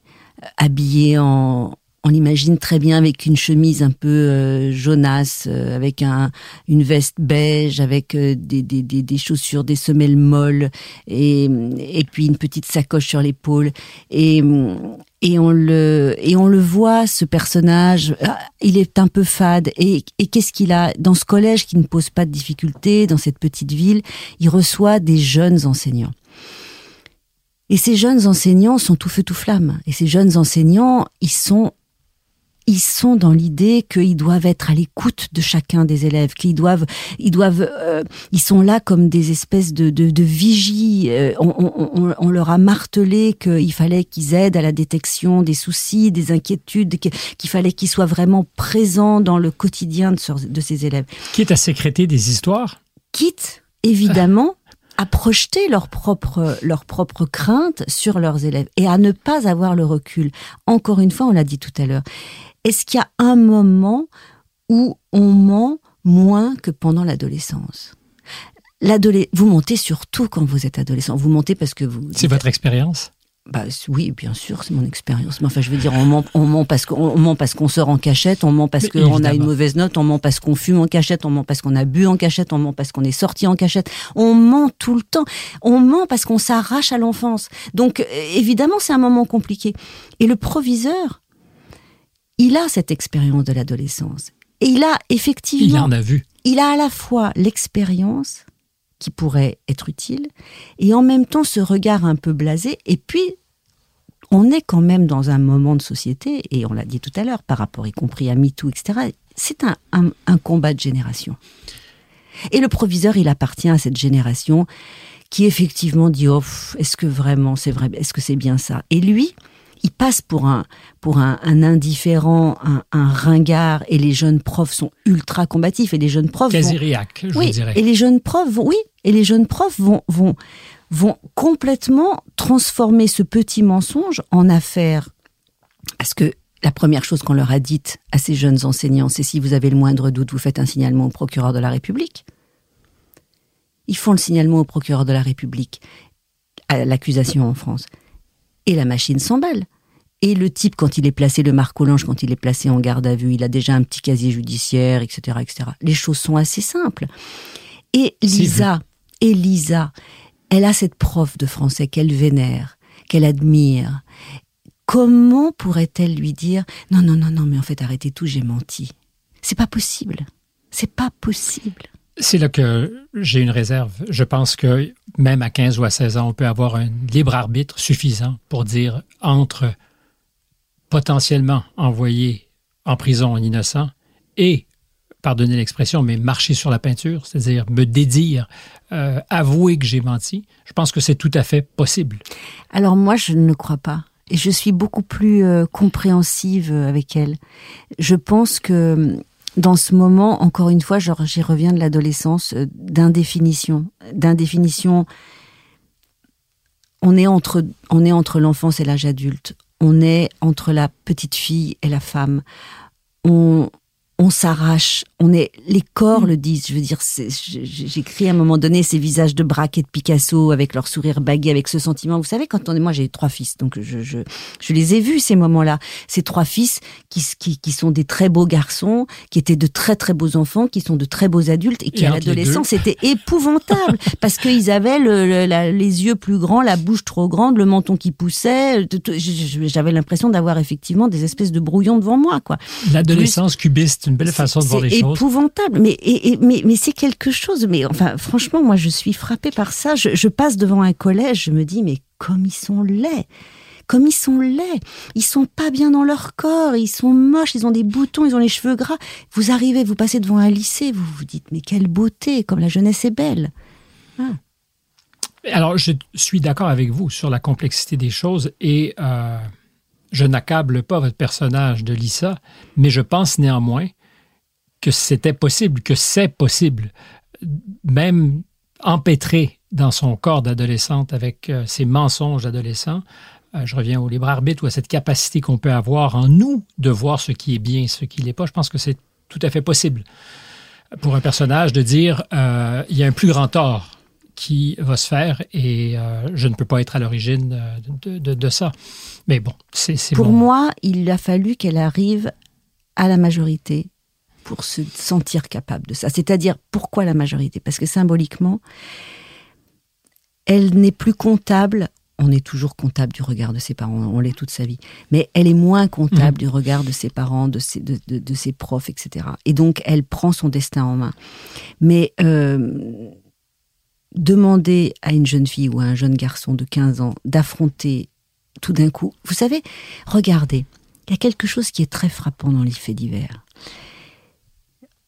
habillé en, on l'imagine très bien avec une chemise un peu euh, jaunasse, euh, avec un, une veste beige, avec euh, des, des, des, chaussures, des semelles molles, et, et puis une petite sacoche sur l'épaule. Et, et on le et on le voit ce personnage ah, il est un peu fade. Et, et qu'est-ce qu'il a? Dans ce collège qui ne pose pas de difficultés dans cette petite ville il reçoit des jeunes enseignants. Et ces jeunes enseignants sont tout feu tout flamme. Et ces jeunes enseignants ils sont ils sont dans l'idée qu'ils doivent être à l'écoute de chacun des élèves, qu'ils doivent, ils doivent, euh, ils sont là comme des espèces de, de, de vigies. Euh, on, on, on, leur a martelé qu'il fallait qu'ils aident à la détection des soucis, des inquiétudes, qu'il fallait qu'ils soient vraiment présents dans le quotidien de, ce- de ces élèves. Quitte à sécréter des histoires, Quitte, évidemment, à projeter leurs propres, leurs propres craintes sur leurs élèves et à ne pas avoir le recul. Encore une fois, on l'a dit tout à l'heure. Est-ce qu'il y a un moment où on ment moins que pendant l'adolescence? Vous mentez surtout quand vous êtes adolescent. Vous mentez parce que vous. c'est votre expérience? Bah oui, bien sûr, c'est mon expérience. Mais enfin, je veux dire, on ment, on ment parce qu'on on ment parce qu'on sort en cachette, on ment parce qu'on a une mauvaise note, on ment parce qu'on fume en cachette, on ment parce qu'on a bu en cachette, on ment parce qu'on est sorti en cachette. On ment tout le temps. On ment parce qu'on s'arrache à l'enfance. Donc, euh, évidemment, c'est un moment compliqué. Et le proviseur, il a cette expérience de l'adolescence. Et il a effectivement Il en a vu. il a à la fois l'expérience qui pourrait être utile et en même temps ce regard un peu blasé et puis on est quand même dans un moment de société et on l'a dit tout à l'heure par rapport y compris à MeToo etc c'est un, un, un combat de génération et le proviseur il appartient à cette génération qui effectivement dit oh, est-ce que vraiment c'est vrai est-ce que c'est bien ça? Et lui il passe pour un pour un, un indifférent, un, un ringard, et les jeunes profs sont ultra combatifs, et les jeunes profs vont, je oui, dirais. et les jeunes profs vont, oui, et les jeunes profs vont vont vont complètement transformer ce petit mensonge en affaire, parce que la première chose qu'on leur a dite à ces jeunes enseignants, c'est si vous avez le moindre doute, vous faites un signalement au procureur de la République. Ils font le signalement au procureur de la République à l'accusation en France. Et la machine s'emballe. Et le type, quand il est placé, le Marcolange, quand il est placé en garde à vue, il a déjà un petit casier judiciaire, etc., etc. Les choses sont assez simples. Et Lisa, et Lisa, elle a cette prof de français qu'elle vénère, qu'elle admire. Comment pourrait-elle lui dire non, non, non, non, mais en fait, arrêtez tout, j'ai menti. C'est pas possible. C'est pas possible. C'est là que j'ai une réserve. Je pense que même à 15 ou à 16 ans, on peut avoir un libre arbitre suffisant pour dire entre potentiellement envoyer en prison un innocent et, pardonnez l'expression, mais marcher sur la peinture, c'est-à-dire me dédire, euh, avouer que j'ai menti, je pense que c'est tout à fait possible. Alors moi, je ne crois pas. Et je suis beaucoup plus euh, compréhensive avec elle. Je pense que dans ce moment, encore une fois, j'y reviens de l'adolescence, euh, d'indéfinition. D'indéfinition. On est entre, on est entre l'enfance et l'âge adulte. On est entre la petite fille et la femme. On, on s'arrache, on est, les corps le disent. Je veux dire, j'écris à un moment donné ces visages de Braque et de Picasso avec leur sourire bagué, avec ce sentiment. Vous savez, quand on est, moi j'ai trois fils, donc je, je, je les ai vus ces moments-là. Ces trois fils qui, qui, qui sont des très beaux garçons, qui étaient de très très beaux enfants, qui sont de très beaux adultes et qui à l'adolescence étaient épouvantables [laughs] parce qu'ils avaient le, les yeux plus grands, la bouche trop grande, le menton qui poussait. J'avais l'impression d'avoir effectivement des espèces de brouillons devant moi, quoi. L'adolescence cubiste une belle façon de voir les choses. C'est épouvantable, mais, mais, mais c'est quelque chose. Mais enfin, franchement, moi, je suis frappée par ça. Je, passe devant un collège, je me dis, mais comme ils sont laids comme ils sont laids. Ils sont pas bien dans leur corps, ils sont moches, ils ont des boutons, ils ont les cheveux gras. Vous arrivez, vous passez devant un lycée, vous vous dites, mais quelle beauté, comme la jeunesse est belle. Ah. Alors, je suis d'accord avec vous sur la complexité des choses et euh, je n'accable pas votre personnage de Lisa, mais je pense néanmoins que c'était possible, que c'est possible, même empêtré dans son corps d'adolescente avec euh, ses mensonges d'adolescent. Euh, je reviens au libre arbitre ou à cette capacité qu'on peut avoir en nous de voir ce qui est bien, ce qui n'est pas. Je pense que c'est tout à fait possible pour un personnage de dire euh, il y a un plus grand tort qui va se faire et je ne peux pas être à l'origine de, de, ça. Mais bon, c'est Pour moi, il a fallu qu'elle arrive à la majorité pour se sentir capable de ça. C'est-à-dire, pourquoi la majorité? Parce que symboliquement, elle n'est plus comptable. On est toujours comptable du regard de ses parents, on l'est toute sa vie. Mais elle est moins comptable mmh. du regard de ses parents, de ses, de, ses profs, etc. Et donc, elle prend son destin en main. Mais euh, demander à une jeune fille ou à un jeune garçon de 15 ans d'affronter tout d'un coup, vous savez, regardez, il y a quelque chose qui est très frappant dans les faits divers.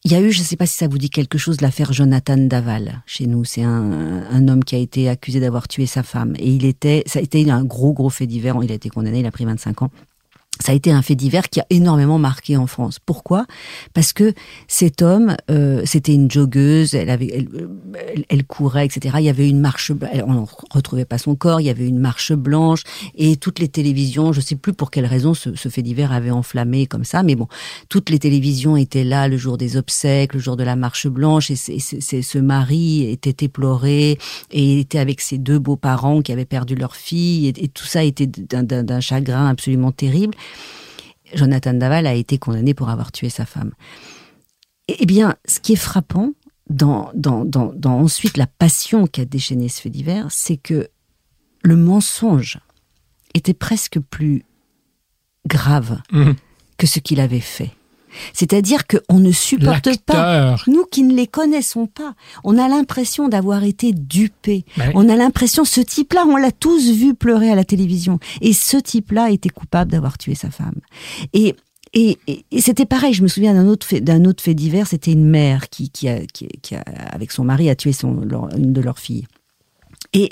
Il y a eu, je ne sais pas si ça vous dit quelque chose, l'affaire Jonathan Daval chez nous. C'est un, un, homme qui a été accusé d'avoir tué sa femme. Et il était, ça a été un gros, gros fait divers. Il a été condamné, il a pris 25 ans ça a été un fait divers qui a énormément marqué en France. Pourquoi? Parce que cet homme, euh, c'était une joggeuse, elle, avait, elle, elle, courait, etc. Il y avait une marche, on ne retrouvait pas son corps, il y avait une marche blanche, et toutes les télévisions, je ne sais plus pour quelle raison ce, ce, fait divers avait enflammé comme ça, mais bon, toutes les télévisions étaient là le jour des obsèques, le jour de la marche blanche, et ce mari était éploré, et était avec ses deux beaux-parents qui avaient perdu leur fille, et, et tout ça était d'un chagrin absolument terrible. Jonathan Daval a été condamné pour avoir tué sa femme. Eh bien, ce qui est frappant dans, dans, dans, dans ensuite la passion qui a déchaîné ce fait divers, c'est que le mensonge était presque plus grave mmh. que ce qu'il avait fait. C'est-à-dire qu'on ne supporte pas, nous qui ne les connaissons pas, on a l'impression d'avoir été dupés. On a l'impression, ce type-là, on l'a tous vu pleurer à la télévision. Et ce type-là était coupable d'avoir tué sa femme. Et et, c'était pareil, je me souviens d'un autre fait, d'un autre fait divers, c'était une mère qui, qui, a, qui, a, avec son mari, a tué son, une de leurs filles. Et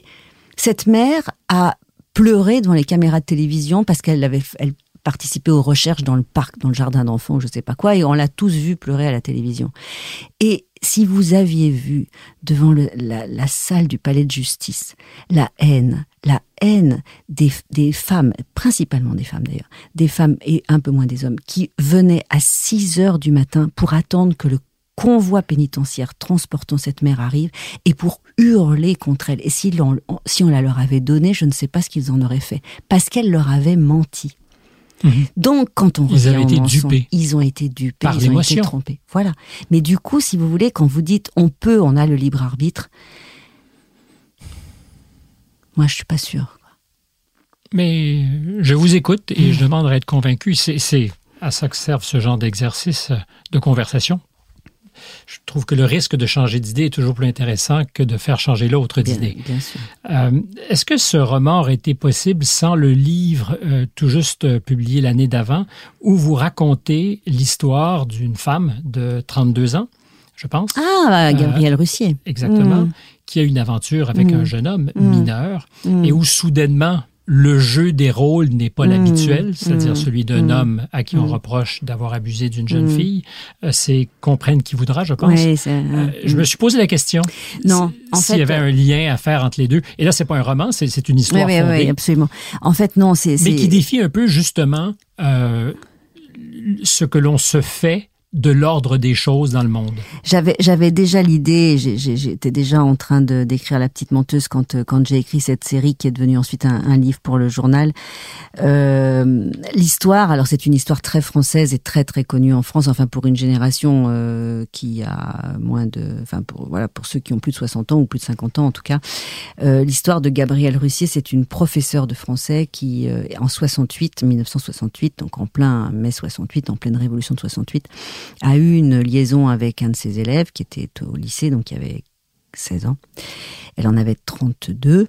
cette mère a pleuré devant les caméras de télévision parce qu'elle avait, elle participer aux recherches dans le parc, dans le jardin d'enfants, je sais pas quoi, et on l'a tous vu pleurer à la télévision. Et si vous aviez vu devant la, salle du palais de justice la haine, la haine des, des femmes, principalement des femmes d'ailleurs, des femmes et un peu moins des hommes, qui venaient à 6 heures du matin pour attendre que le convoi pénitentiaire transportant cette mère arrive et pour hurler contre elle. Et si on, si on la leur avait donnée, je ne sais pas ce qu'ils en auraient fait, parce qu'elle leur avait menti. Mhm. Donc, quand on ils été dupés. ils ont été dupés, ils ont été trompés. Voilà. Mais du coup, si vous voulez, quand vous dites on peut, on a le libre arbitre, moi, je suis pas sûr. Mais je vous écoute et je demanderai à être convaincu. C'est à ça que servent ce genre d'exercice de conversation. Je trouve que le risque de changer d'idée est toujours plus intéressant que de faire changer l'autre d'idée. Euh, Est-ce que ce roman aurait été possible sans le livre euh, tout juste euh, publié l'année d'avant, où vous racontez l'histoire d'une femme de 32 ans, je pense? Ah, Gabriel Russier. Exactement. Mm. Qui a une aventure avec mm. un jeune homme mm. mineur et où soudainement le jeu des rôles n'est pas l'habituel, c'est-à-dire celui d'un homme à qui on reproche d'avoir abusé d'une jeune fille. Euh, c'est comprenne qui voudra, je pense. Oui, euh, je me suis posé la question. Non, s'il y avait un lien à faire entre les deux. Et là, c'est pas un roman, c'est une histoire oui, fondée. Oui, absolument. En fait, non, c'est mais qui défie un peu justement euh, ce que l'on se fait de l'ordre des choses dans le monde. J'avais déjà l'idée, j'étais déjà en train de d'écrire La Petite Menteuse quand euh, quand j'ai écrit cette série qui est devenue ensuite un, un livre pour le journal. Euh, L'histoire, alors c'est une histoire très française et très très connue en France, enfin pour une génération euh, qui a moins de, enfin pour voilà pour ceux qui ont plus de 60 ans ou plus de 50 ans en tout cas. Euh, L'histoire de Gabrielle Russier, c'est une professeure de français qui euh, en 68, 1968, donc en plein mai 68, en pleine révolution de 68 a eu une liaison avec un de ses élèves qui était au lycée, donc qui avait 16 ans. Elle en avait 32.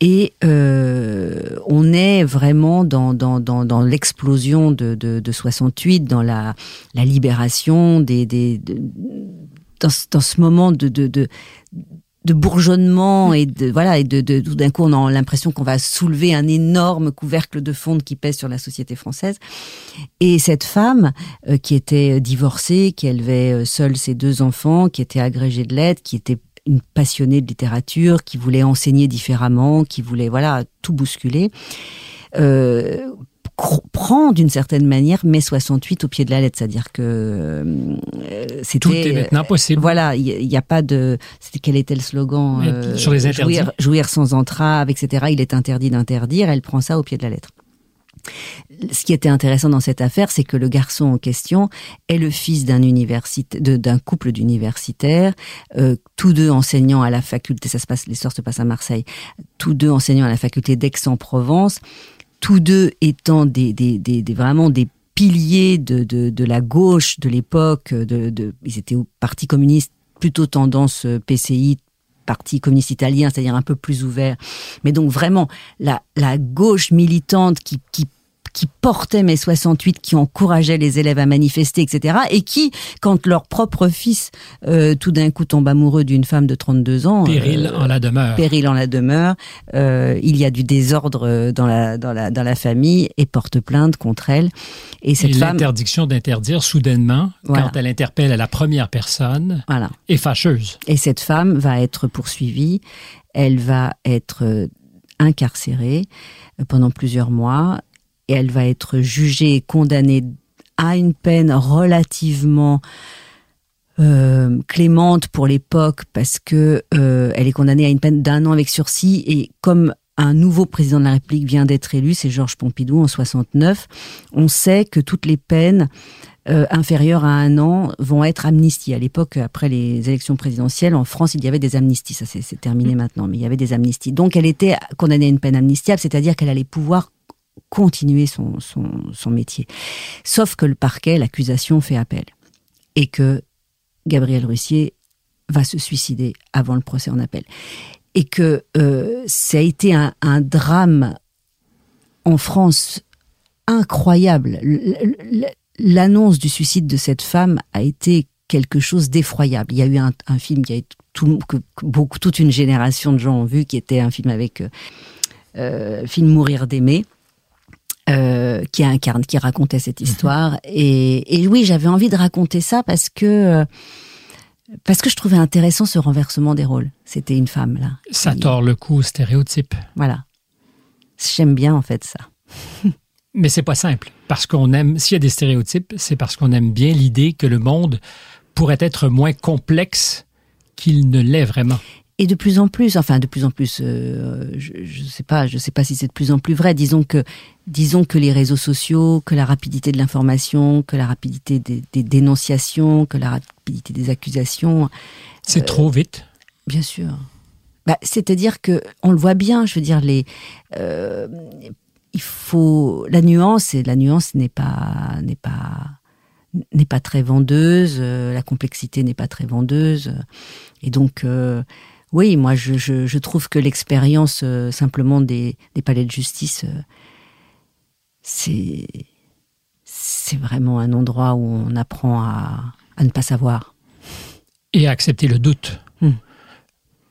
Et euh, on est vraiment dans, dans, dans, l'explosion de, de, de, 68, dans la, la libération des, des de, dans, ce moment de, de, bourgeonnement et de voilà et de, de tout d'un coup on a l'impression qu'on va soulever un énorme couvercle de fonte qui pèse sur la société française. Et cette femme euh, qui était divorcée qui élevait euh, seule ses deux enfants qui était agrégée de lettres qui était une passionnée de littérature qui voulait enseigner différemment qui voulait voilà tout bousculer euh, prend d'une certaine manière mai 68 au pied de la lettre, c'est-à-dire que euh, c'était tout est maintenant possible. Voilà, il n'y a, pas de c'était quel était le slogan euh, sur les interdits. Jouir, jouir sans entrave, etc. Il est interdit d'interdire. Elle prend ça au pied de la lettre. Ce qui était intéressant dans cette affaire, c'est que le garçon en question est le fils d'un université, d'un couple d'universitaires, euh, tous deux enseignants à la faculté. Ça se passe, l'histoire se passe à Marseille. Tous deux enseignants à la faculté d'Aix-en-Provence tous deux étant des, des, des, des vraiment des piliers de, de, de la gauche de l'époque, de, de, ils étaient au Parti communiste, plutôt tendance euh, PCI, Parti communiste italien, c'est-à-dire un peu plus ouvert. Mais donc vraiment la, la gauche militante qui, qui qui portaient mai 68, qui encourageaient les élèves à manifester, etc. Et qui, quand leur propre fils euh, tout d'un coup tombe amoureux d'une femme de 32 ans, péril euh, en la demeure, péril en la demeure, euh, il y a du désordre dans la dans la dans la famille et porte plainte contre elle. Et cette et l'interdiction d'interdire soudainement quand elle interpelle à la première personne voilà. est fâcheuse. Et cette femme va être poursuivie, elle va être incarcérée pendant plusieurs mois et elle va être jugée et condamnée à une peine relativement euh, clémente pour l'époque parce que euh, elle est condamnée à une peine d'un an avec sursis et comme un nouveau président de la République vient d'être élu, c'est Georges Pompidou en 69, on sait que toutes les peines euh, inférieures à un an vont être amnistiées. À l'époque, après les élections présidentielles, en France, il y avait des amnisties. Ça, c'est terminé maintenant, mais il y avait des amnisties. Donc, elle était condamnée à une peine amnistiable, c'est-à-dire qu'elle allait pouvoir continuer son, son, métier. Sauf que le parquet, l'accusation fait appel. Et que Gabriel Russier va se suicider avant le procès en appel. Et que euh, ça a été un, drame en France incroyable. L'annonce du suicide de cette femme a été quelque chose d'effroyable. Il y a eu un, un film qui a tout, que beaucoup, toute une génération de gens ont vu, qui était un film avec euh, euh film Mourir d'aimer, euh, qui incarne, qui racontait cette mhm. histoire. Et, et, oui, j'avais envie de raconter ça parce que euh, parce que je trouvais intéressant ce renversement des rôles. C'était une femme là. Ça tord le coup au stéréotype. Voilà. J'aime bien en fait ça. [laughs] Mais c'est pas simple parce qu'on aime. S'il y a des stéréotypes, c'est parce qu'on aime bien l'idée que le monde pourrait être moins complexe qu'il ne l'est vraiment et de plus en plus, enfin de plus en plus, euh, je, je sais pas, je sais pas si c'est de plus en plus vrai. Disons que, disons que les réseaux sociaux, que la rapidité de l'information, que la rapidité des, des, dénonciations, que la rapidité des accusations. C'est euh, trop vite. Bien sûr. Bah, C'est-à-dire que on le voit bien. Je veux dire les. Euh, il faut la nuance et la nuance n'est pas n'est pas n'est pas très vendeuse, la complexité n'est pas très vendeuse. Et donc, oui, moi, je, je, trouve que l'expérience simplement des, des, palais de justice, c'est c'est vraiment un endroit où on apprend à, à ne pas savoir. Et à accepter le doute. Hmm.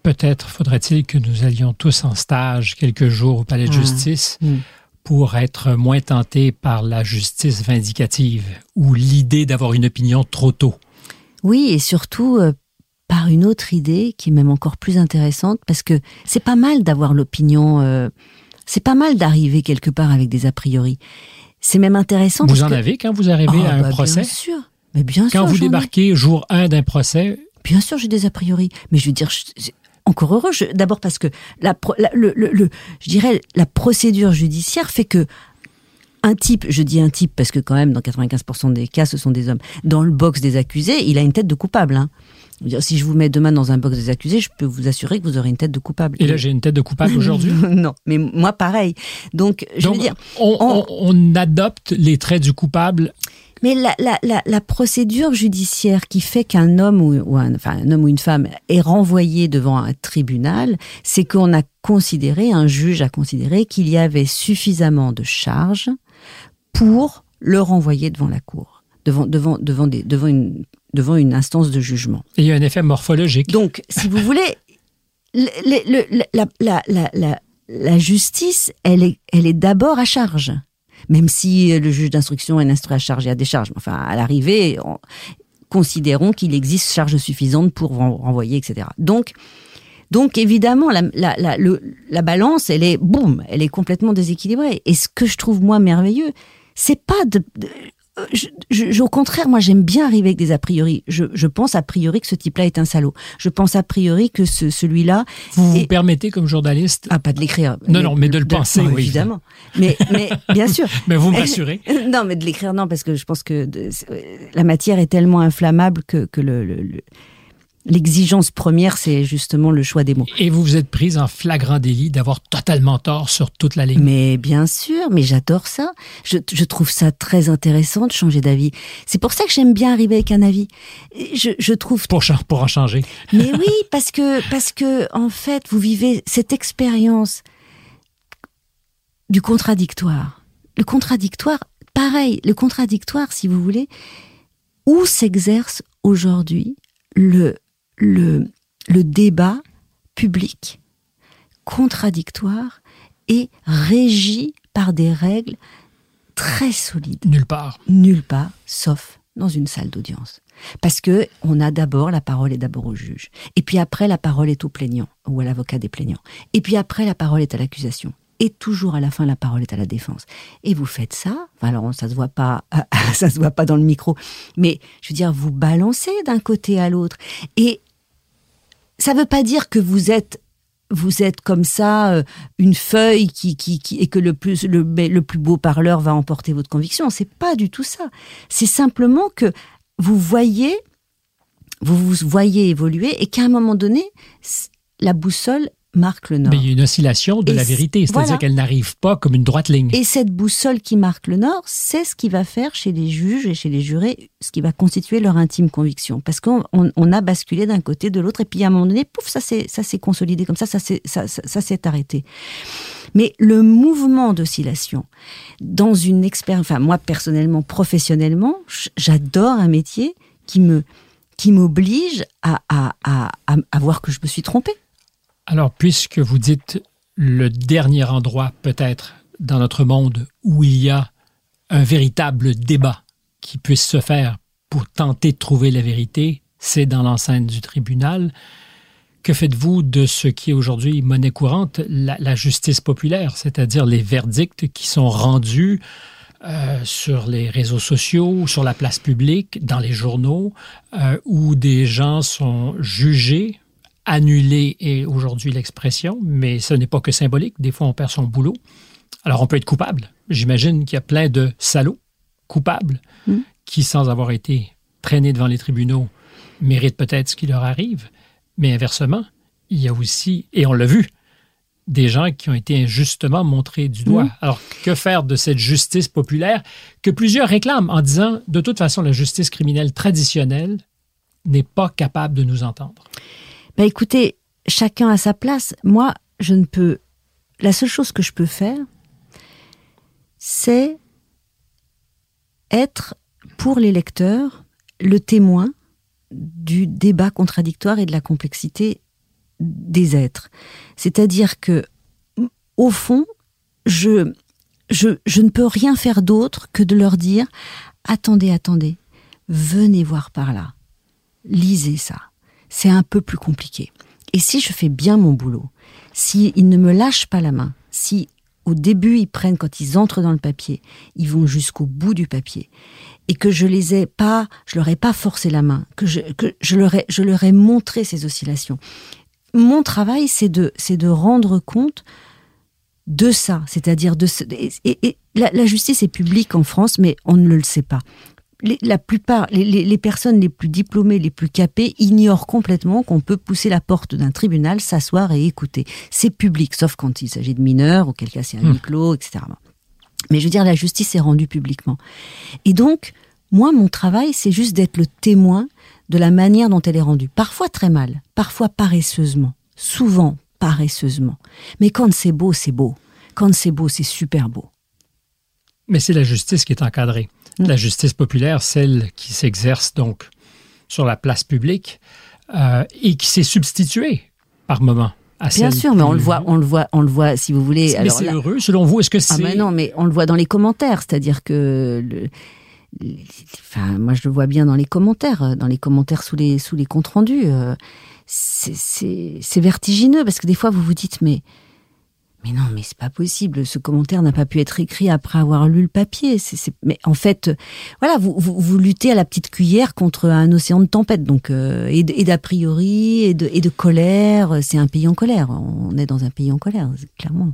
Peut-être faudrait-il que nous allions tous en stage quelques jours au palais de justice hmm. pour être moins tentés par la justice vindicative ou l'idée d'avoir une opinion trop tôt. Oui, et surtout euh, par une autre idée qui est même encore plus intéressante parce que c'est pas mal d'avoir l'opinion, euh, c'est pas mal d'arriver quelque part avec des a priori. C'est même intéressant. Vous en avez quand vous arrivez ah, à un bah, procès Bien sûr. Mais bien quand vous débarquez jour 1 d'un procès Bien sûr, j'ai des a priori. Mais je veux dire, encore heureux. D'abord parce que la, le, le, je dirais la procédure judiciaire fait que un type, je dis un type parce que quand même dans 95% des cas ce sont des hommes, dans le box des accusés, il a une tête de coupable. Hein. Si je vous mets demain dans un box des accusés, je peux vous assurer que vous aurez une tête de coupable. Et là, j'ai une tête de coupable aujourd'hui? [laughs] Non, mais moi, pareil. Donc, je veux dire... On, adopte les traits du coupable? Mais la, la, la, la, procédure judiciaire qui fait qu'un homme ou, un, enfin, un homme ou une femme est renvoyé devant un tribunal, c'est qu'on a considéré, un juge a considéré qu'il y avait suffisamment de charges pour le renvoyer devant la cour, devant, devant, devant, des, devant une devant une instance de jugement. Et il y a un effet morphologique. Donc, si vous voulez, la, la, la, justice, elle est, elle est d'abord à charge. Même si le juge d'instruction est instruit à charge et à décharge. Enfin, à l'arrivée, considérons qu'il existe charge suffisante pour renvoyer, etc. Donc, donc évidemment, la, la, la, la balance, elle est boum, elle est complètement déséquilibrée. Et ce que je trouve moi merveilleux, c'est pas de je, au contraire, moi j'aime bien arriver avec des a priori. Je, pense a priori que ce type-là est un salaud. Je pense a priori que ce, celui-là. Vous vous permettez comme journaliste Ah, pas de l'écrire. Non, non, mais de le penser, oui. Évidemment. Mais, mais bien sûr. [laughs] mais vous m'assurez [laughs] Non, mais de l'écrire, non, parce que je pense que la matière est tellement inflammable que, que le, le L'exigence première, c'est justement le choix des mots. Et vous vous êtes prise en flagrant délit d'avoir totalement tort sur toute la ligne. Mais bien sûr, mais j'adore ça. Je, je, trouve ça très intéressant de changer d'avis. C'est pour ça que j'aime bien arriver avec un avis. Je, je trouve pour, pour en changer. [laughs] Mais oui, parce que parce que en fait, vous vivez cette expérience du contradictoire. Le contradictoire, pareil, le contradictoire, si vous voulez, où s'exerce aujourd'hui le le, le débat public contradictoire et régi par des règles très solides. Nulle part. Nulle part, sauf dans une salle d'audience. Parce que on a d'abord la parole est d'abord au juge, et puis après la parole est au plaignant ou à l'avocat des plaignants, et puis après la parole est à l'accusation, et toujours à la fin la parole est à la défense. Et vous faites ça, alors ça se voit pas, [laughs] ça se voit pas dans le micro, mais je veux dire vous balancez d'un côté à l'autre, et ça veut pas dire que vous êtes vous êtes comme ça euh, une feuille qui, qui, qui, et que le plus le, le plus beau parleur va emporter votre conviction. C'est pas du tout ça. C'est simplement que vous voyez vous vous voyez évoluer et qu'à un moment donné la boussole marque le nord. Mais il y a une oscillation de la vérité, c'est-à-dire qu'elle n'arrive pas comme une droite ligne. Et cette boussole qui marque le nord, c'est ce qui va faire chez les juges et chez les jurés, ce qui va constituer leur intime conviction. Parce qu'on on, a basculé d'un côté, de l'autre, et puis à un moment donné, pouf, ça s'est consolidé comme ça, ça s'est ça, ça, ça arrêté. Mais le mouvement d'oscillation, dans une expérience, enfin moi personnellement, professionnellement, j'adore un métier qui me qui m'oblige à, à, à, à voir que je me suis trompée. Alors, puisque vous dites le dernier endroit peut-être dans notre monde où il y a un véritable débat qui puisse se faire pour tenter de trouver la vérité, c'est dans l'enceinte du tribunal. Que faites-vous de ce qui est aujourd'hui monnaie courante, la, justice populaire, c'est-à-dire les verdicts qui sont rendus euh, sur les réseaux sociaux, sur la place publique, dans les journaux, euh, où des gens sont jugés annuler est aujourd'hui l'expression, mais ce n'est pas que symbolique. Des fois, on perd son boulot. Alors, on peut être coupable. J'imagine qu'il y a plein de salauds coupables hmm. qui, sans avoir été traînés devant les tribunaux, méritent peut-être ce qui leur arrive. Mais inversement, il y a aussi, et on l'a vu, des gens qui ont été injustement montrés du doigt. Mm. Alors, que faire de cette justice populaire que plusieurs réclament en disant, de toute façon, la justice criminelle traditionnelle n'est pas capable de nous entendre? Bah écoutez, chacun à sa place. Moi, je ne peux. La seule chose que je peux faire, c'est être pour les lecteurs le témoin du débat contradictoire et de la complexité des êtres. C'est-à-dire que, au fond, je, je, je ne peux rien faire d'autre que de leur dire attendez, attendez, venez voir par là, lisez ça. C'est un peu plus compliqué. Et si je fais bien mon boulot, si ils ne me lâchent pas la main, si au début ils prennent quand ils entrent dans le papier, ils vont jusqu'au bout du papier, et que je les ai pas, je leur ai pas forcé la main, que je, leur ai, montré ces oscillations. Mon travail, c'est de, c'est de rendre compte de ça, c'est-à-dire de et, la justice est publique en France, mais on ne le sait pas. Les- la plupart, les, les- les personnes les plus diplômées, les plus capées, ignorent complètement qu'on peut pousser la porte d'un tribunal, s'asseoir et écouter. C'est public, sauf quand il s'agit de mineurs, auquel cas c'est un Hmm. huis clos, etc. Mais je veux dire, la justice est rendue publiquement. Et donc, moi, mon travail, c'est juste d'être le témoin de la manière dont elle est rendue. Parfois très mal, parfois paresseusement, souvent paresseusement. Mais quand c'est beau, c'est beau. Quand c'est beau, c'est super beau. Mais c'est la justice qui est encadrée. La justice populaire, celle qui s'exerce donc sur la place publique euh, et qui s'est substituée par moment à Bien sûr, mais on le voit, on le voit, on le voit, si vous voulez. Mais c'est heureux, selon vous. Est-ce que c'est Ah mais non, mais on le voit dans les commentaires, c'est-à-dire que, le- enfin, moi je le vois bien dans les commentaires, euh, dans les commentaires sous les sous les comptes rendus. euh, c'est vertigineux parce que des fois vous vous dites mais mais non mais c'est pas possible, ce commentaire n'a pas pu être écrit après avoir lu le papier. C'est mais en fait, voilà, vous, vous vous luttez à la petite cuillère contre un océan de tempête, donc euh, et d'a priori et de et de colère. C'est un pays en colère. On est dans un pays en colère, clairement.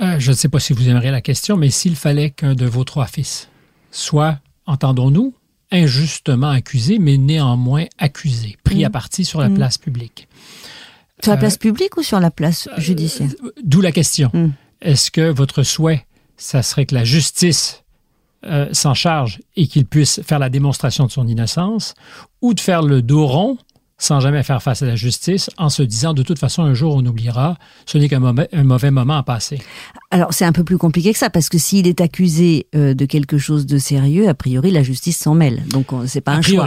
Euh, je ne sais pas si vous aimeriez la question, mais s'il fallait qu'un de vos trois fils soit, entendons-nous, injustement accusé, mais néanmoins accusé, pris Mm. à partie sur la Mm. place publique. Sur la Euh, place publique ou sur la place judiciaire Euh, D'où la question. Mm. Est-ce que votre souhait, ça serait que la justice euh, s'en charge et qu'il puisse faire la démonstration de son innocence, ou de faire le dos rond sans jamais faire face à la justice, en se disant de toute façon un jour on oubliera, ce n'est qu'un mauvais, moment à passer. Alors c'est un peu plus compliqué que ça parce que s'il est accusé euh, de quelque chose de sérieux, a priori la justice s'en mêle. Donc on- c'est pas a un choix.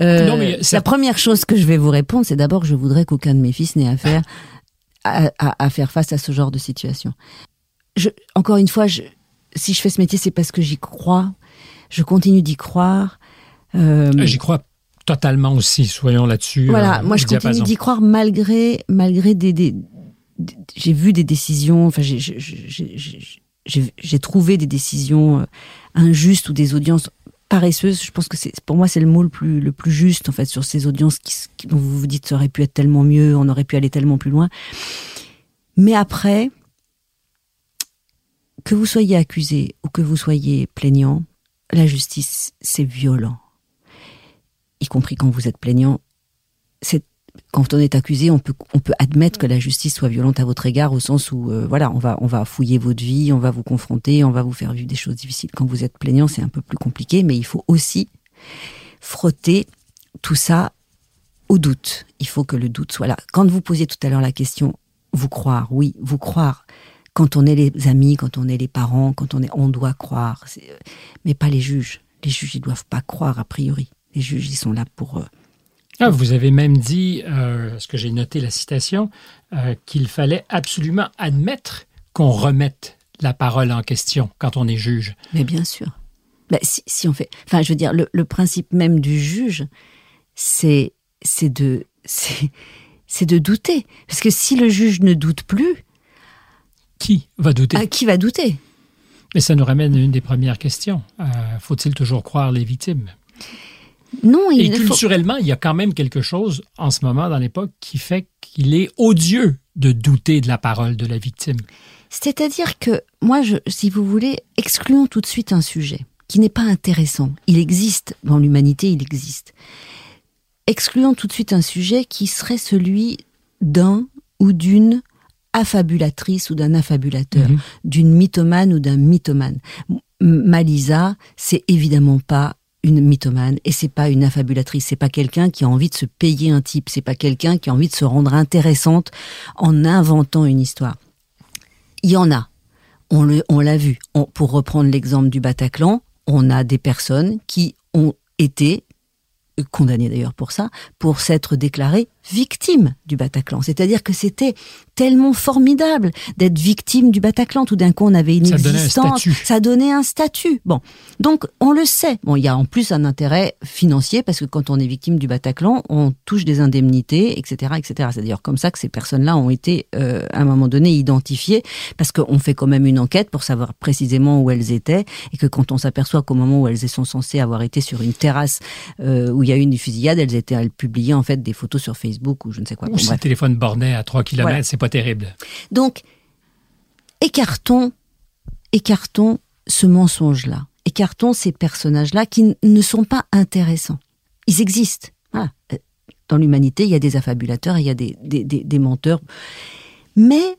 Euh, Non, mais ça- La première chose que je vais vous répondre, c'est d'abord je voudrais qu'aucun de mes fils n'ait affaire à, à- à faire face à ce genre de situation. Je, encore une fois, je, si je fais ce métier, c'est parce que j'y crois. Je continue d'y croire. Euh, J'y crois totalement aussi, soyons là-dessus. Voilà, euh, moi je diapason. continue d'y croire malgré malgré des, des- des- j'ai vu des décisions, enfin j'ai trouvé des décisions euh, injustes ou des audiences paresseuses. Je pense que c'est pour moi c'est le mot le plus juste en fait sur ces audiences qui- dont vous vous dites ça aurait pu être tellement mieux, on aurait pu aller tellement plus loin. Mais après, que vous soyez accusé ou que vous soyez plaignant, la justice c'est violent y compris quand vous êtes plaignant, c'est quand on est accusé, on peut on peut admettre que la justice soit violente à votre égard au sens où euh, voilà, on va on va fouiller votre vie, on va vous confronter, on va vous faire vivre des choses difficiles. Quand vous êtes plaignant, c'est un peu plus compliqué, mais il faut aussi frotter tout ça au doute. Il faut que le doute soit là. Quand vous posiez tout à l'heure la question, vous croire, oui, vous croire. Quand on est les amis, quand on est les parents, quand on est, on doit croire. Euh, Mais pas les juges. Les juges, ils doivent pas croire a priori. Les juges, ils sont là pour. euh, Ah, vous avez même dit, euh, ce que j'ai noté la citation, euh, qu'il fallait absolument admettre qu'on remette la parole en question quand on est juge. Mais bien sûr. Bah, si, si on fait, enfin, je veux dire, le, le principe même du juge, c'est c'est de c'est c'est de douter, parce que si le juge ne doute plus, Qui va douter? à qui va douter? Mais ça nous ramène à une des premières questions. Euh, Faut-il toujours croire les victimes? Non, Et il faut. culturellement, il y a quand même quelque chose en ce moment dans l'époque qui fait qu'il est odieux de douter de la parole de la victime. C'est-à-dire que moi, je, si vous voulez, excluons tout de suite un sujet qui n'est pas intéressant. Il existe dans l'humanité, il existe. Excluons tout de suite un sujet qui serait celui d'un ou d'une affabulatrice ou d'un affabulateur, Mhm. d'une mythomane ou d'un mythomane. Malisa, c'est évidemment pas une mythomane et c'est pas une affabulatrice, c'est pas quelqu'un qui a envie de se payer un type, c'est pas quelqu'un qui a envie de se rendre intéressante en inventant une histoire. Il y en a. On l'a vu. Pour reprendre l'exemple du Bataclan, on a des personnes qui ont été condamnées d'ailleurs pour ça, pour s'être déclarées victimes du Bataclan. C'est-à-dire que c'était tellement formidable d'être victime du Bataclan. Tout d'un coup, on avait une Ça donnait un existence. statut. Ça donnait un statut. Bon, donc on le sait. Bon, il y a en plus un intérêt financier parce que quand on est victime du Bataclan, on touche des indemnités, etc., etc. C'est d'ailleurs comme ça que ces personnes-là ont été euh, à un moment donné identifiées parce qu'on fait quand même une enquête pour savoir précisément où elles étaient et que quand on s'aperçoit qu'au moment où elles sont censées avoir été sur une terrasse euh, où il y a eu une fusillade, elles étaient, elles publiaient en fait des photos sur Facebook ou je ne sais quoi. Ou Bon, si le téléphone bornait à 3 km, Voilà. c'est pas terrible. Donc, écartons, écartons ce mensonge-là. Écartons ces personnages-là qui ne sont pas intéressants. Ils existent. Voilà. Euh, Dans l'humanité, il y a des affabulateurs, il y a des, des, des- des menteurs. Mais,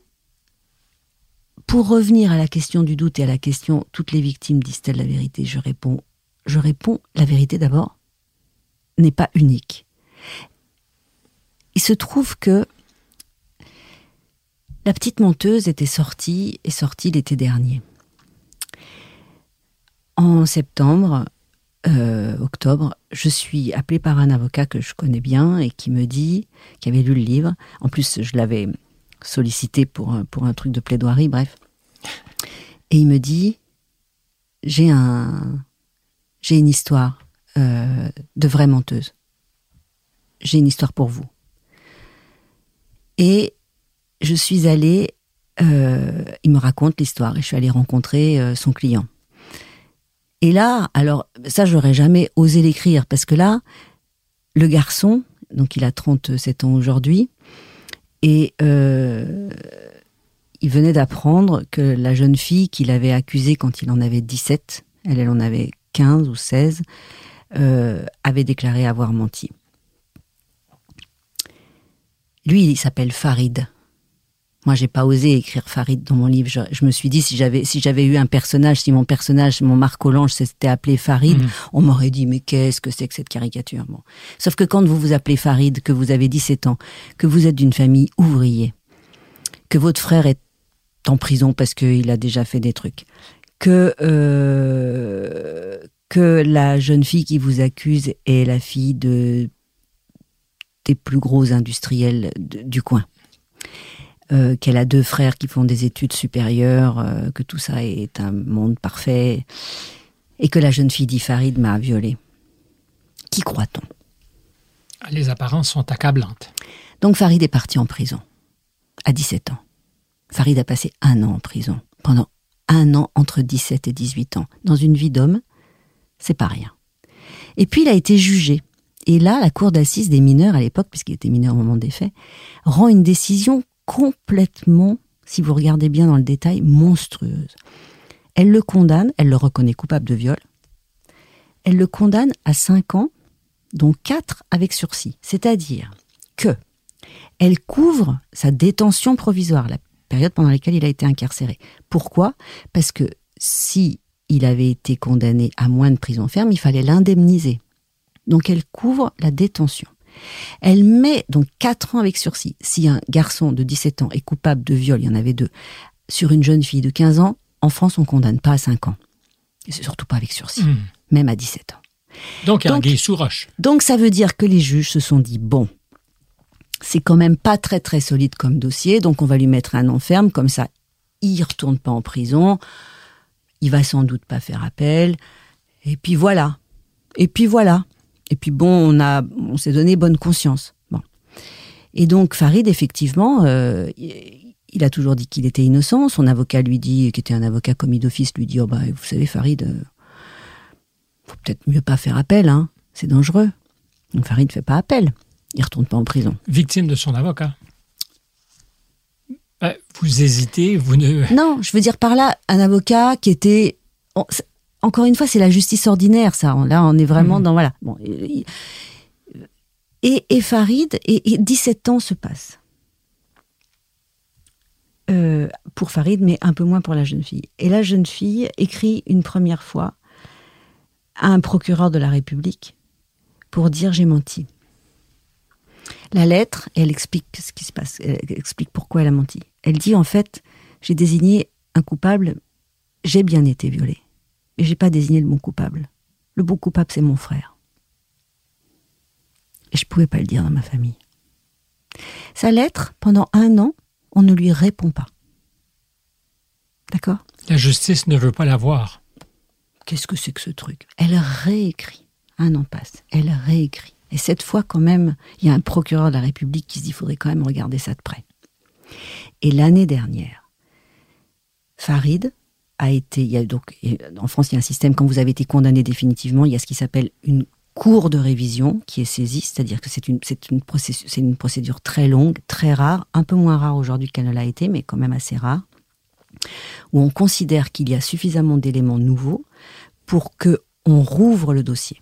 pour revenir à la question du doute et à la question toutes les victimes disent-elles la vérité, je réponds, je réponds, la vérité d'abord n'est pas unique. Il se trouve que la petite menteuse était sortie et sortie l'été dernier. En septembre, euh, octobre, je suis appelée par un avocat que je connais bien et qui me dit, qui avait lu le livre. En plus, je l'avais sollicité pour pour un truc de plaidoirie, bref. Et il me dit, j'ai un, une histoire euh, de vraie menteuse. J'ai une histoire pour vous. Et je suis allée, euh, il me raconte l'histoire et je suis allée rencontrer euh, son client. Et là, alors ça, j'aurais jamais osé l'écrire parce que là, le garçon, donc il a 37 ans aujourd'hui, et euh, il venait d'apprendre que la jeune fille qu'il avait accusée quand il en avait 17, elle, elle en avait 15 ou 16, euh, avait déclaré avoir menti. Lui, il s'appelle Farid. Moi, j'ai pas osé écrire Farid dans mon livre. Je, je me suis dit si j'avais si j'avais eu un personnage, si mon personnage, mon Marc Hollange, s'était appelé Farid, Mhm. on m'aurait dit mais qu'est-ce que c'est que cette caricature? Bon, sauf que quand vous vous appelez Farid, que vous avez 17 ans, que vous êtes d'une famille ouvrier, que votre frère est en prison parce qu'il a déjà fait des trucs, que euh, que la jeune fille qui vous accuse est la fille de des plus gros industriels de- du coin. Euh, qu'elle a deux frères qui font des études supérieures, euh, que tout ça est un monde parfait, et que la jeune fille dit Farid m'a violée. Qui croit-on? Les apparences sont accablantes. Donc Farid est parti en prison, à 17 ans. Farid a passé un an en prison, pendant un an entre 17 et 18 ans. Dans une vie d'homme, c'est pas rien. Et puis il a été jugé. Et là, la cour d'assises des mineurs à l'époque, puisqu'il était mineur au moment des faits, rend une décision complètement, si vous regardez bien dans le détail, monstrueuse. Elle le condamne, elle le reconnaît coupable de viol. Elle le condamne à 5 ans, dont 4 avec sursis. C'est-à-dire que elle couvre sa détention provisoire, la période pendant laquelle il a été incarcéré. Pourquoi? Parce que si il avait été condamné à moins de prison ferme, il fallait l'indemniser. Donc elle couvre la détention. Elle met donc 4 ans avec sursis. Si un garçon de 17 ans est coupable de viol, il y en avait deux, sur une jeune fille de 15 ans, en France on condamne pas à 5 ans. Et c'est surtout pas avec sursis, Hmm. même à 17 ans. Donc, Donc- Anguille sous roche. Donc ça veut dire que les juges se sont dit bon, c'est quand même pas très très solide comme dossier, donc on va lui mettre un an ferme, comme ça il retourne pas en prison, il va sans doute pas faire appel, et puis voilà, et puis voilà, et puis bon, on a, on s'est donné bonne conscience. Bon, et donc Farid effectivement, euh, il- a toujours dit qu'il était innocent. Son avocat lui dit, qui était un avocat commis d'office, lui dit, oh bah vous savez Farid, euh, faut peut-être mieux pas faire appel, hein, c'est dangereux. Donc Farid ne fait pas appel. Il retourne pas en prison. Victime de son avocat. Euh, vous hésitez, vous ne... Non, je veux dire par là, un avocat qui était. Encore une fois, c'est la justice ordinaire, ça. Là, on est vraiment Mhm. dans. Voilà. Bon, et, et Farid, et, et 17 ans se passent. euh, pour Farid, mais un peu moins pour la jeune fille. Et la jeune fille écrit une première fois à un procureur de la République pour dire j'ai menti. La lettre, elle explique ce qui se passe, elle explique pourquoi elle a menti. Elle dit en fait, j'ai désigné un coupable, j'ai bien été violée, mais j'ai pas désigné le bon coupable. Le bon coupable, c'est mon frère. Et je pouvais pas le dire dans ma famille. Sa lettre, pendant un an, on ne lui répond pas. D'accord? La justice ne veut pas la voir. Qu'est-ce que c'est que ce truc? Elle réécrit. Un an passe. Elle réécrit. Et cette fois, quand même, il y a un procureur de la République qui se dit il faudrait quand même regarder ça de près. Et l'année dernière, Farid a été. Il y a donc, en France, il y a un système, quand vous avez été condamné définitivement, il y a ce qui s'appelle une cour de révision qui est saisie, c'est-à-dire que c'est une, c'est une, procédure, une procédure très longue, très rare, un peu moins rare aujourd'hui qu'elle ne l'a été, mais quand même assez rare, où on considère qu'il y a suffisamment d'éléments nouveaux pour que on rouvre le dossier.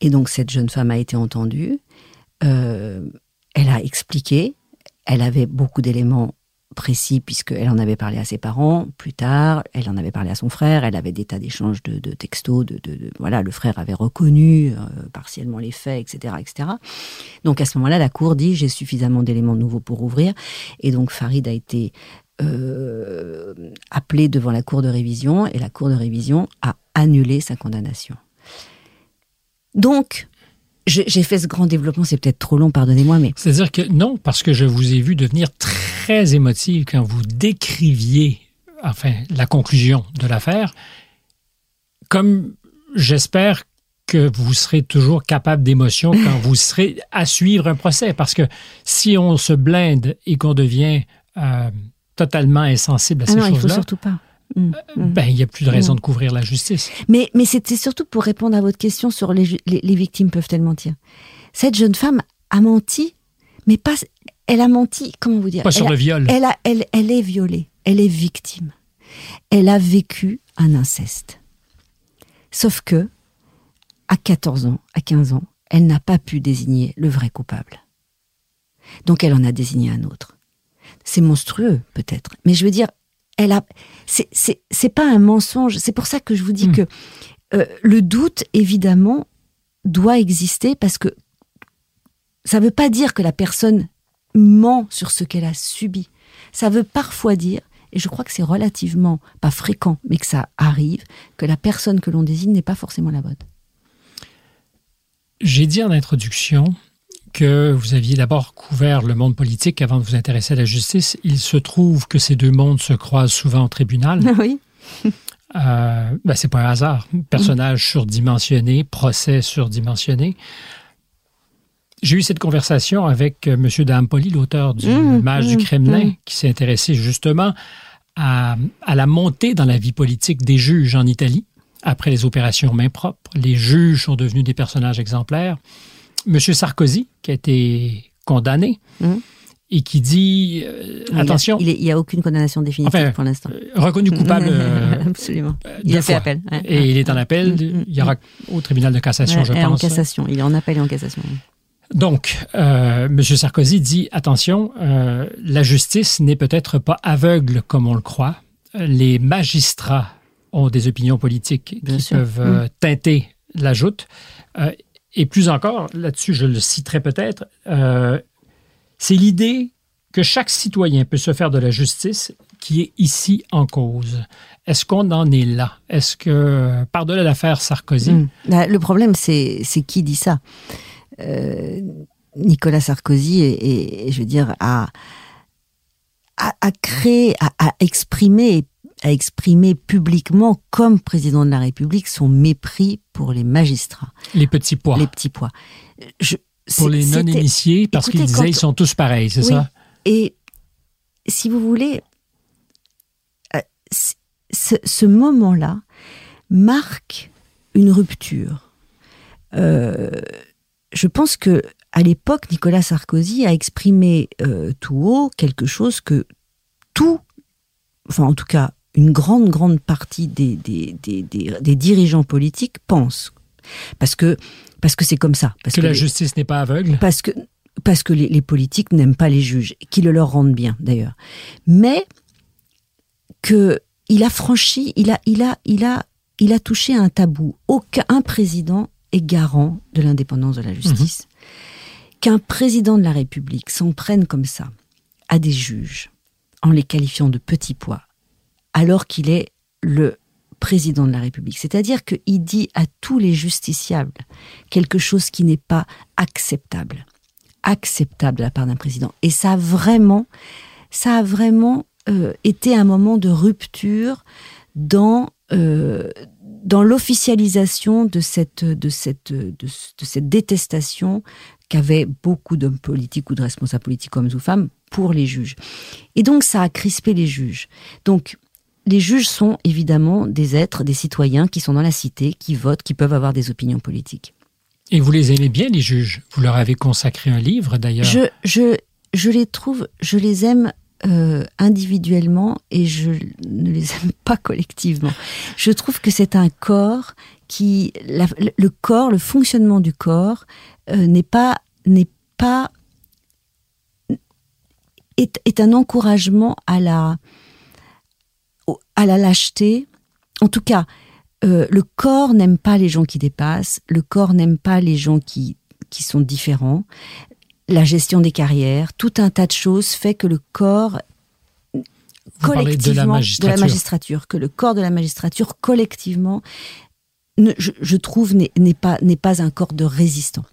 Et donc cette jeune femme a été entendue, euh, elle a expliqué, elle avait beaucoup d'éléments précis puisqu'elle en avait parlé à ses parents plus tard, elle en avait parlé à son frère, elle avait des tas d'échanges de, textos, de, voilà, le frère avait reconnu euh, partiellement les faits, etc., etc. Donc à ce moment-là, la cour dit j'ai suffisamment d'éléments nouveaux pour ouvrir, et donc Farid a été euh, appelé devant la cour de révision et la cour de révision a annulé sa condamnation. Donc, j'ai fait ce grand développement, c'est peut-être trop long, pardonnez-moi, mais... C'est-à-dire que non, parce que je vous ai vu devenir très émotive quand vous décriviez, enfin, la conclusion de l'affaire, comme j'espère que vous serez toujours capable d'émotion quand vous serez à suivre un procès, parce que si on se blinde et qu'on devient euh, totalement insensible à ah ces choses-là... il faut surtout pas. Mm. Euh, ben, il n'y a plus de raison de couvrir la justice. Mais, mais c'était surtout pour répondre à votre question sur les, les, victimes peuvent-elles mentir. Cette jeune femme a menti, mais pas. Elle a menti, comment vous dire? Pas sur le viol. Elle, a, elle, elle est violée, elle est victime. Elle a vécu un inceste. Sauf que, à 14 ans, à 15 ans, elle n'a pas pu désigner le vrai coupable. Donc elle en a désigné un autre. C'est monstrueux, peut-être. Mais je veux dire, elle a, c'est pas un mensonge. C'est pour ça que je vous dis hmm. que euh, le doute, évidemment, doit exister parce que ça ne veut pas dire que la personne ment sur ce qu'elle a subi. Ça veut parfois dire, et je crois que c'est relativement pas fréquent, mais que ça arrive, que la personne que l'on désigne n'est pas forcément la bonne. J'ai dit en introduction que vous aviez d'abord couvert le monde politique avant de vous intéresser à la justice. Il se trouve que ces deux mondes se croisent souvent au tribunal. Oui. [laughs] euh, ben, c'est pas un hasard. Personnage surdimensionné, procès surdimensionné. J'ai eu cette conversation avec euh, M. Dampoli, l'auteur du mmh, Mage du mmh, Kremlin, mmh. qui s'est intéressé justement à, à, la montée dans la vie politique des juges en Italie après les opérations main propre. Les juges sont devenus des personnages exemplaires. M. Sarkozy, qui a été condamné, hum. et qui dit euh, attention. Il n'y a, aucune condamnation définitive pour l'instant. Euh, reconnu coupable. [laughs] Euh, Absolument. Il a fait appel. et il est en appel. Il y aura au tribunal de cassation, je pense. En cassation. Il est en appel et en cassation. Donc, M. Sarkozy dit attention, la justice n'est peut-être pas aveugle comme on le croit. Les magistrats ont des opinions politiques qui peuvent teinter la joute. Et plus encore, là-dessus, je le citerai peut-être, euh, c'est l'idée que chaque citoyen peut se faire de la justice qui est ici en cause. Est-ce qu'on en est là? Est-ce que, par-delà l'affaire Sarkozy... Hmm. Bah, le problème, c'est qui dit ça? Euh, Nicolas Sarkozy, et, je veux dire, a, a, créé, a, a exprimé a exprimé publiquement, comme président de la République, son mépris pour les magistrats. Les petits pois. Les petits pois. pour les non-initiés, parce qu'ils disaient qu'ils sont tous pareils, c'est ça? Et si vous voulez, euh, ce, moment-là marque une rupture. Euh, je pense que à l'époque, Nicolas Sarkozy a exprimé euh, tout haut quelque chose que tout, enfin en tout cas une grande, grande partie des, des, des, des dirigeants politiques pensent. Parce que parce que c'est comme ça. Parce que, la justice n'est pas aveugle Parce que parce que les, politiques n'aiment pas les juges, qui le leur rendent bien d'ailleurs. Mais que il a franchi, il a, il a, il a, il a touché un tabou. Aucun président est garant de l'indépendance de la justice. Mhm. Qu'un président de la République s'en prenne comme ça à des juges en les qualifiant de petits pois, alors qu'il est le président de la République. C'est-à-dire qu'il dit à tous les justiciables quelque chose qui n'est pas acceptable. Acceptable de la part d'un président. Et ça a vraiment, ça a vraiment euh, été un moment de rupture dans, euh, dans l'officialisation de cette, de, cette, de, de cette détestation qu'avaient beaucoup d'hommes politiques ou de responsables politiques, hommes ou femmes, pour les juges. Et donc ça a crispé les juges. Donc les juges sont évidemment des êtres, des citoyens qui sont dans la cité, qui votent, qui peuvent avoir des opinions politiques. Et vous les aimez bien, les juges? Vous leur avez consacré un livre, d'ailleurs? Je, je, je les trouve, je les aime euh, individuellement et je ne les aime pas collectivement. Je trouve que c'est un corps qui, le corps, le fonctionnement du corps euh, n'est pas, n'est pas, est, est un encouragement à la, à la lâcheté. En tout cas, euh, le corps n'aime pas les gens qui dépassent, le corps n'aime pas les gens qui, qui sont différents. La gestion des carrières, tout un tas de choses fait que le corps collectivement de la, magistrature, que le corps de la magistrature collectivement, je, je, trouve n'est pas n'est pas un corps de résistants.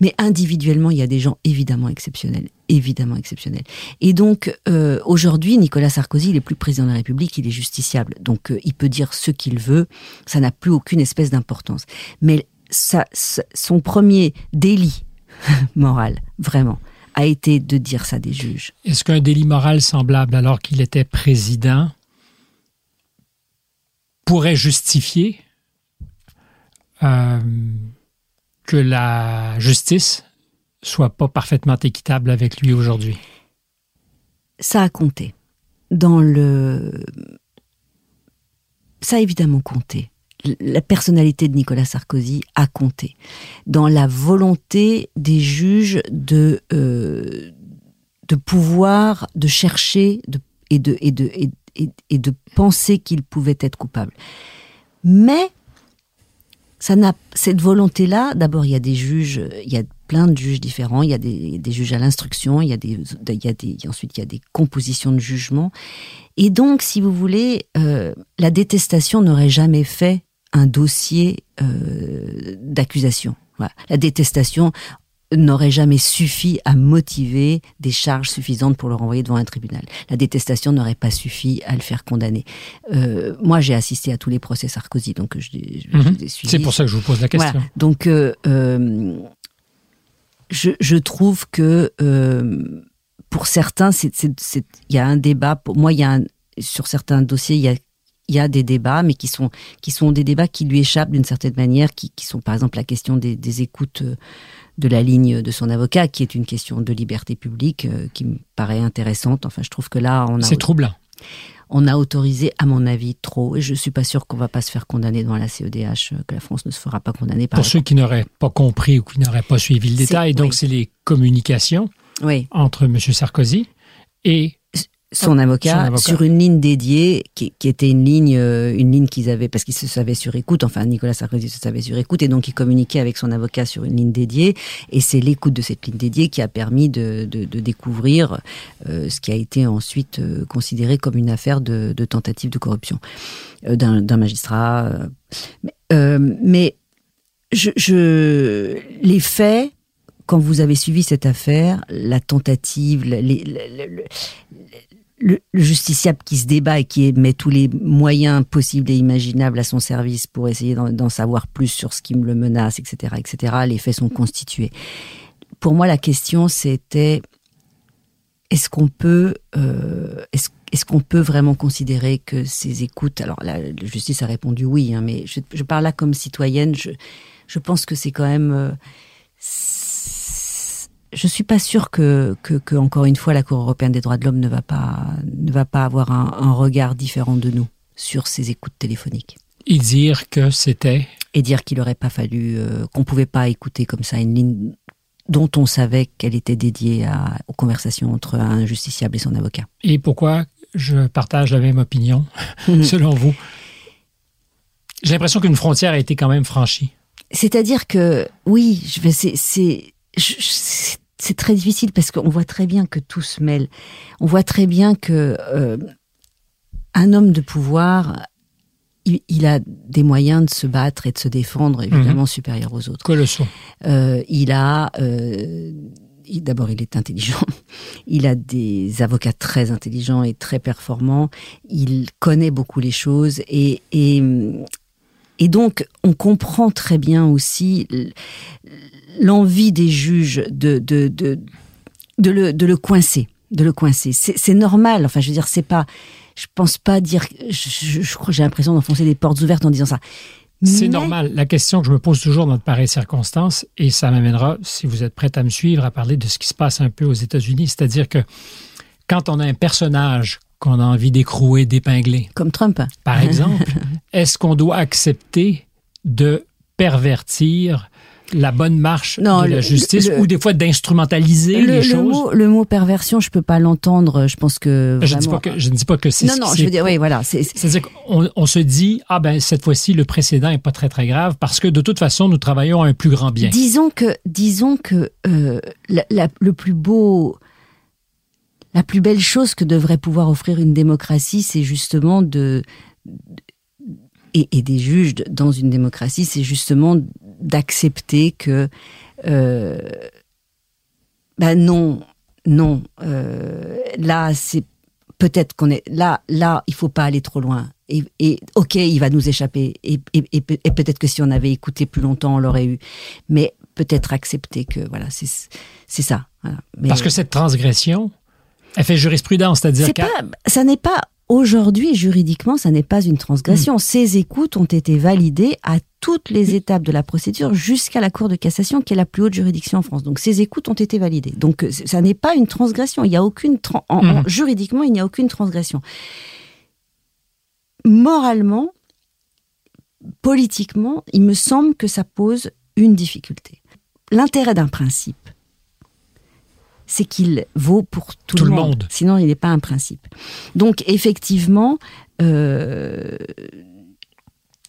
Mais individuellement, il y a des gens évidemment exceptionnels, évidemment exceptionnels. Et donc, euh, aujourd'hui, Nicolas Sarkozy, il est plus président de la République, il est justiciable. Donc, euh, il peut dire ce qu'il veut, ça n'a plus aucune espèce d'importance. Mais ça, son premier délit [laughs] moral, vraiment, a été de dire ça des juges. Est-ce qu'un délit moral semblable, alors qu'il était président, pourrait justifier euh, que la justice soit pas parfaitement équitable avec lui aujourd'hui? Ça a compté. Dans le. Ça a évidemment compté. La personnalité de Nicolas Sarkozy a compté. Dans la volonté des juges de, euh, de pouvoir, de chercher de, et, de, et, de, et, de penser qu'il pouvait être coupable. Mais ça n'a cette volonté-là. D'abord, il y a des juges, il y a plein de juges différents. Il y a des, juges à l'instruction, il y a des, il y a des, ensuite il y a des compositions de jugement. Et donc, si vous voulez, euh, la détestation n'aurait jamais fait un dossier euh, d'accusation. Voilà. La détestation n'aurait jamais suffi à motiver des charges suffisantes pour le renvoyer devant un tribunal. La détestation n'aurait pas suffi à le faire condamner. Euh, moi, j'ai assisté à tous les procès Sarkozy, donc je, je, mhm. C'est pour ça que je vous pose la question. Donc, euh, euh, je, je, trouve que pour certains, il y a un débat. Pour moi, il y a un, sur certains dossiers, il y a il y a des débats, mais qui sont qui sont des débats qui lui échappent d'une certaine manière, qui, qui sont par exemple la question des, des écoutes de la ligne de son avocat, qui est une question de liberté publique euh, qui me paraît intéressante. Enfin, je trouve que là, on a. C'est troublant. On a autorisé, à mon avis, trop, et je suis pas sûr qu'on va pas se faire condamner devant la CEDH, euh, que la France ne se fera pas condamner par. Pour ceux qui n'auraient pas compris ou qui n'auraient pas suivi le détail, donc c'est les communications entre M. Sarkozy et son avocat, sur une ligne dédiée qui, était une ligne euh, une ligne qu'ils avaient parce qu'ils se savaient sur écoute. Enfin Nicolas Sarkozy se savait sur écoute et donc il communiquait avec son avocat sur une ligne dédiée. Et c'est l'écoute de cette ligne dédiée qui a permis de, découvrir euh, ce qui a été ensuite euh, considéré comme une affaire de, tentative de corruption d'un magistrat mais, je, je les faits quand vous avez suivi cette affaire, la tentative, les, le, justiciable qui se débat et qui met tous les moyens possibles et imaginables à son service pour essayer d'en savoir plus sur ce qui me le menace, etc., etc., les faits sont constitués. Pour moi, la question, c'était est-ce qu'on peut, euh, est-ce qu'on peut vraiment considérer que ces écoutes, alors la, justice a répondu oui, hein, mais je, je, parle là comme citoyenne, je, je pense que c'est quand même euh, je suis pas sûre que, que, encore une fois, la Cour européenne des droits de l'homme ne va pas, ne va pas avoir un, regard différent de nous sur ces écoutes téléphoniques. Et dire que c'était? Et dire qu'il n'aurait pas fallu, euh, qu'on pouvait pas écouter comme ça une ligne dont on savait qu'elle était dédiée à, aux conversations entre un justiciable et son avocat. Et pourquoi je partage la même opinion, [laughs] selon vous? J'ai l'impression qu'une frontière a été quand même franchie. C'est-à-dire que, oui, c'est c'est très difficile parce qu'on voit très bien que tout se mêle. On voit très bien que euh, un homme de pouvoir, il, a des moyens de se battre et de se défendre, évidemment mhm. supérieurs aux autres. Colossaux. Euh, il a, euh, d'abord, il est intelligent. [laughs] Il a des avocats très intelligents et très performants. Il connaît beaucoup les choses et, et et donc, on comprend très bien aussi l'envie des juges de, de, de, de, le, de le coincer, de le coincer. C'est normal. Enfin, je veux dire, c'est pas. Je pense pas dire. Je, je, crois j'ai l'impression d'enfoncer des portes ouvertes en disant ça. C'est normal. La question que je me pose toujours dans de pareilles circonstances, et ça m'amènera, si vous êtes prête à me suivre, à parler de ce qui se passe un peu aux États-Unis, c'est-à-dire que quand on a un personnage qu'on a envie d'écrouer, d'épingler. Comme Trump. Par exemple, [laughs] est-ce qu'on doit accepter de pervertir la bonne marche de la justice ou des fois d'instrumentaliser les choses? Le mot, le mot perversion, je peux pas l'entendre. Je pense que je ne dis pas que je ne dis pas que c'est. Non, non, je veux dire, oui, voilà. C'est-à-dire qu'on on se dit ah ben cette fois-ci le précédent est pas très très grave parce que de toute façon nous travaillons à un plus grand bien. Disons que disons que euh, le plus beau la plus belle chose que devrait pouvoir offrir une démocratie, c'est justement de, et, des juges dans une démocratie, c'est justement d'accepter que euh, ben non, non, euh, là c'est peut-être qu'on est là, là il faut pas aller trop loin. Et, et ok, il va nous échapper. Et, et, et peut-être que si on avait écouté plus longtemps, on l'aurait eu. Mais peut-être accepter que voilà, c'est c'est ça. Mais, Parce que cette transgression, elle fait jurisprudence, c'est-à-dire que... Ça n'est pas aujourd'hui juridiquement, ça n'est pas une transgression. Hmm. Ces écoutes ont été validées à toutes les étapes de la procédure jusqu'à la Cour de cassation, qui est la plus haute juridiction en France. Donc ces écoutes ont été validées. Donc euh, ça n'est pas une transgression. Il y a aucune hmm. juridiquement, il n'y a aucune transgression. Moralement, politiquement, il me semble que ça pose une difficulté. L'intérêt d'un principe, c'est qu'il vaut pour tout, le, monde. Sinon, il n'est pas un principe. Donc, effectivement, euh,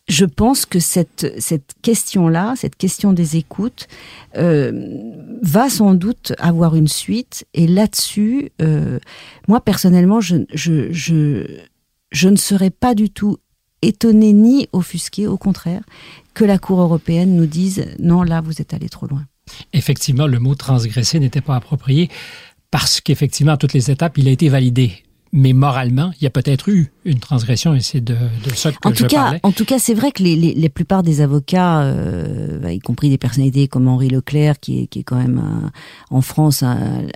je pense que cette, cette question-là, cette question des écoutes, euh, va sans doute avoir une suite. Et là-dessus, euh, moi, personnellement, je, je, je, je ne serais pas du tout étonné ni offusqué, au contraire, que la Cour européenne nous dise non, là, vous êtes allé trop loin. Effectivement, le mot transgresser n'était pas approprié parce qu'effectivement, à toutes les étapes, il a été validé. Mais moralement, il y a peut-être eu une transgression et c'est de, ça que en tout je cas, parlais. En tout cas, c'est vrai que les, les, les, plupart des avocats, euh, bah, y compris des personnalités comme Henri Leclerc, qui est, qui est quand même en France un,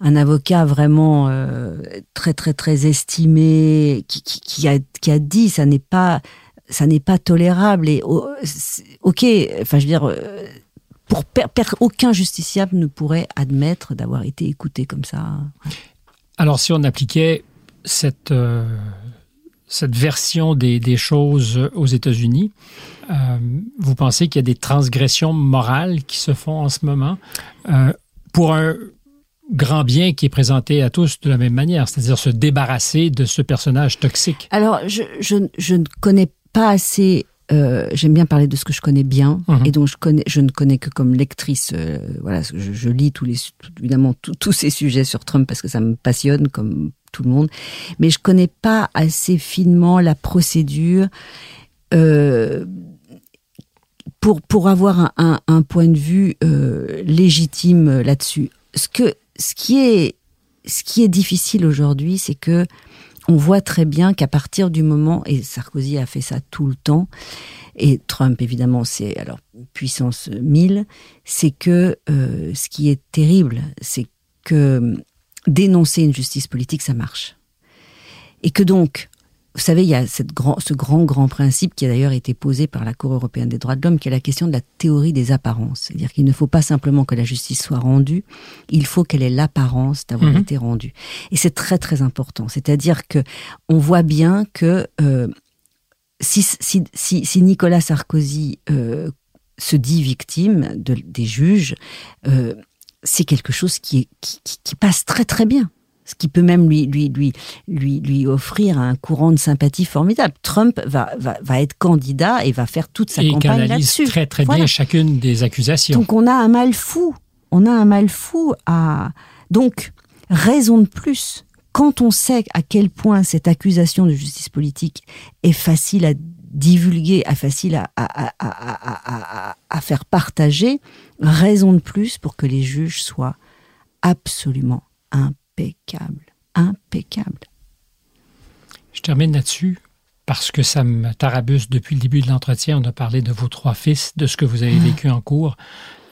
un, avocat vraiment euh, très très très estimé, qui, qui, qui, a, qui a dit ça n'est pas ça n'est pas tolérable et ok, enfin je veux dire euh, pour aucun justiciable ne pourrait admettre d'avoir été écouté comme ça. Alors, si on appliquait cette, euh, cette version des, des, choses aux États-Unis, euh, vous pensez qu'il y a des transgressions morales qui se font en ce moment euh, pour un grand bien qui est présenté à tous de la même manière, c'est-à-dire se débarrasser de ce personnage toxique? Alors, je, je, je ne connais pas assez euh, j'aime bien parler de ce que je connais bien mhm. et donc je connais, je ne connais que comme lectrice. Euh, voilà, je, je, lis tous les, évidemment tous ces sujets sur Trump parce que ça me passionne comme tout le monde, mais je connais pas assez finement la procédure euh, pour pour avoir un, un, un point de vue euh, légitime là-dessus. Ce que ce qui est ce qui est difficile aujourd'hui, c'est que on voit très bien qu'à partir du moment, et Sarkozy a fait ça tout le temps, et Trump évidemment c'est alors puissance 1000, c'est que euh, ce qui est terrible, c'est que dénoncer une justice politique, ça marche. Et que donc, vous savez, il y a cette grand, ce grand, grand principe qui a d'ailleurs été posé par la Cour européenne des droits de l'homme, qui est la question de la théorie des apparences. C'est-à-dire qu'il ne faut pas simplement que la justice soit rendue, il faut qu'elle ait l'apparence d'avoir mhm. été rendue. Et c'est très, très important. C'est-à-dire que on voit bien que euh, si, si, si, si, Nicolas Sarkozy euh, se dit victime de, des juges, euh, c'est quelque chose qui, qui, qui, passe très très bien. Ce qui peut même lui, lui, lui, lui, lui offrir un courant de sympathie formidable. Trump va, va, va être candidat et va faire toute sa campagne là-dessus. très très bien chacune des accusations. Donc on a un mal fou. On a un mal fou à. Donc, raison de plus quand on sait à quel point cette accusation de justice politique est facile à divulguer, à facile à, à, à, à, faire partager, raison de plus pour que les juges soient absolument impeccables. Impeccables. Je termine là-dessus parce que ça me tarabuse depuis le début de l'entretien. On a parlé de vos trois fils, de ce que vous avez ah. vécu en cours,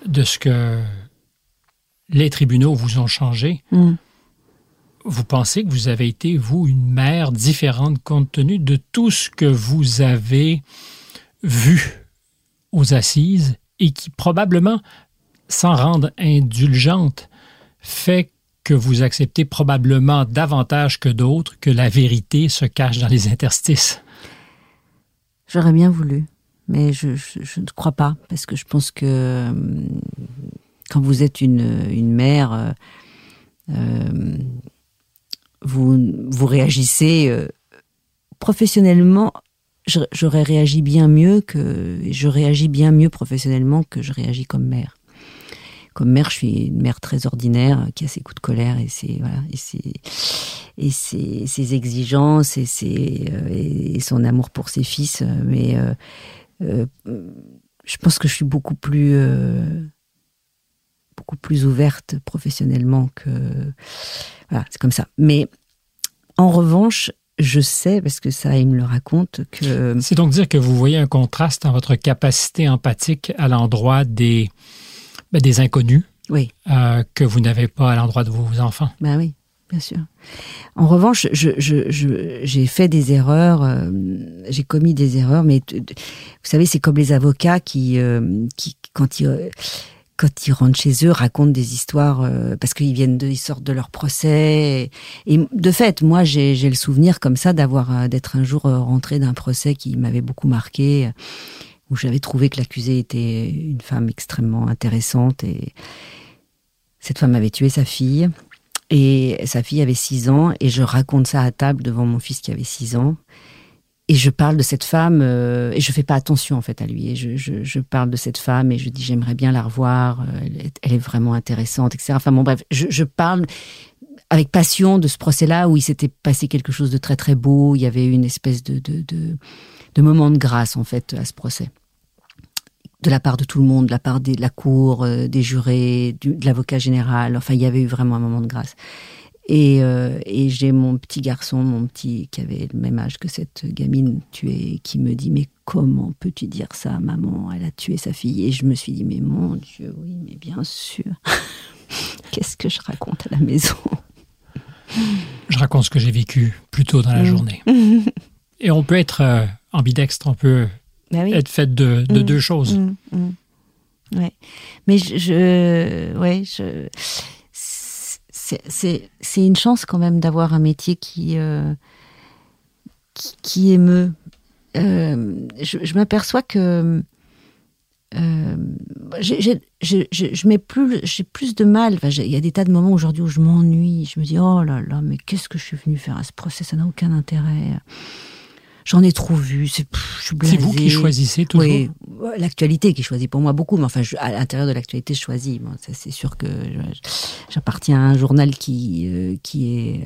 de ce que les tribunaux vous ont changé. Mm vous pensez que vous avez été, vous, une mère différente compte tenu de tout ce que vous avez vu aux assises et qui probablement, sans rendre indulgente, fait que vous acceptez probablement davantage que d'autres que la vérité se cache dans les interstices. J'aurais bien voulu, mais je, ne crois pas, parce que je pense que euh, quand vous êtes une, mère, euh, euh, vous, réagissez professionnellement. J'aurais réagi bien mieux que je réagis bien mieux professionnellement que je réagis comme mère. Comme mère, je suis une mère très ordinaire qui a ses coups de colère et ses et ses exigences euh, et son amour pour ses fils. Mais euh, je pense que je suis beaucoup plus beaucoup plus ouverte professionnellement que voilà, c'est comme ça. Mais en revanche, je sais, parce que ça, il me le raconte, que... C'est donc dire que vous voyez un contraste dans votre capacité empathique à l'endroit des, ben, des inconnus oui. Euh, que vous n'avez pas à l'endroit de vos enfants. Ben oui, bien sûr. En revanche, j'ai je, je, fait des erreurs, euh, j'ai commis des erreurs, mais vous savez, c'est comme les avocats qui, euh, qui quand ils quand ils rentrent chez eux, racontent des histoires euh, parce qu'ils viennent de, ils sortent de leur procès. Et, de fait, moi, j'ai le souvenir comme ça d'avoir d'être un jour rentré d'un procès qui m'avait beaucoup marqué, où j'avais trouvé que l'accusé était une femme extrêmement intéressante et cette femme avait tué sa fille. Et sa fille avait six ans, et je raconte ça à table devant mon fils qui avait six ans. Et je parle de cette femme euh, et je fais pas attention en fait à lui. Et je, je, parle de cette femme et je dis j'aimerais bien la revoir euh, elle est, vraiment intéressante etc enfin bon bref je, je parle avec passion de ce procès là où il s'était passé quelque chose de très très beau. Il y avait une espèce de, de, de moment de grâce en fait à ce procès de la part de tout le monde de la part de la cour euh, des jurés du, de l'avocat général enfin il y avait eu vraiment un moment de grâce et, euh, et j'ai mon petit garçon, mon petit, qui avait le même âge que cette gamine tuée, qui me dit Mais comment peux-tu dire ça, maman? Elle a tué sa fille. Et je me suis dit Mais mon Dieu, oui, mais bien sûr. [laughs] Qu'est-ce que je raconte à la maison? Je raconte ce que j'ai vécu plus tôt dans la mm. journée. [laughs] et on peut être euh, ambidextre, on peut bah être fait de, de mm. deux choses. Mm, ouais. Mais je, je ouais, je c'est une chance quand même d'avoir un métier qui, euh, qui, émeut. Euh, je, m'aperçois que euh, je mets plus, j'ai plus de mal. il y a des tas de moments aujourd'hui où je m'ennuie. Je me dis oh là là, mais qu'est-ce que je suis venu faire à ce procès? Ça n'a aucun intérêt j'en ai trop vu, c'est, C'est vous qui choisissez toujours Oui, l'actualité qui choisit pour moi beaucoup, mais enfin, à l'intérieur de l'actualité, je choisis. c'est sûr que j'appartiens à un journal qui, euh, qui est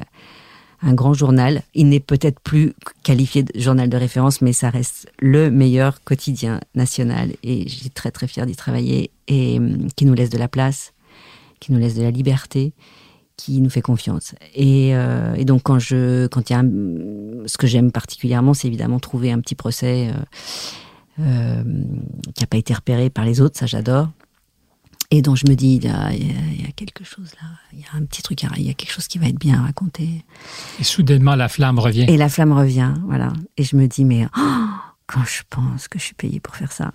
un grand journal. Il n'est peut-être plus qualifié de journal de référence, mais ça reste le meilleur quotidien national. Et j'ai très très fier d'y travailler et hum, qui nous laisse de la place, qui nous laisse de la liberté qui nous fait confiance. Et, euh, et donc quand je, quand il y a ce que j'aime particulièrement, c'est évidemment trouver un petit procès euh, euh, qui n'a pas été repéré par les autres, ça j'adore. Et donc je me dis, il y, a, il y, a, quelque chose là, il y a un petit truc, il y a quelque chose qui va être bien raconté. Et soudainement la flamme revient. Et la flamme revient, voilà. Et je me dis, mais oh, quand je pense que je suis payée pour faire ça.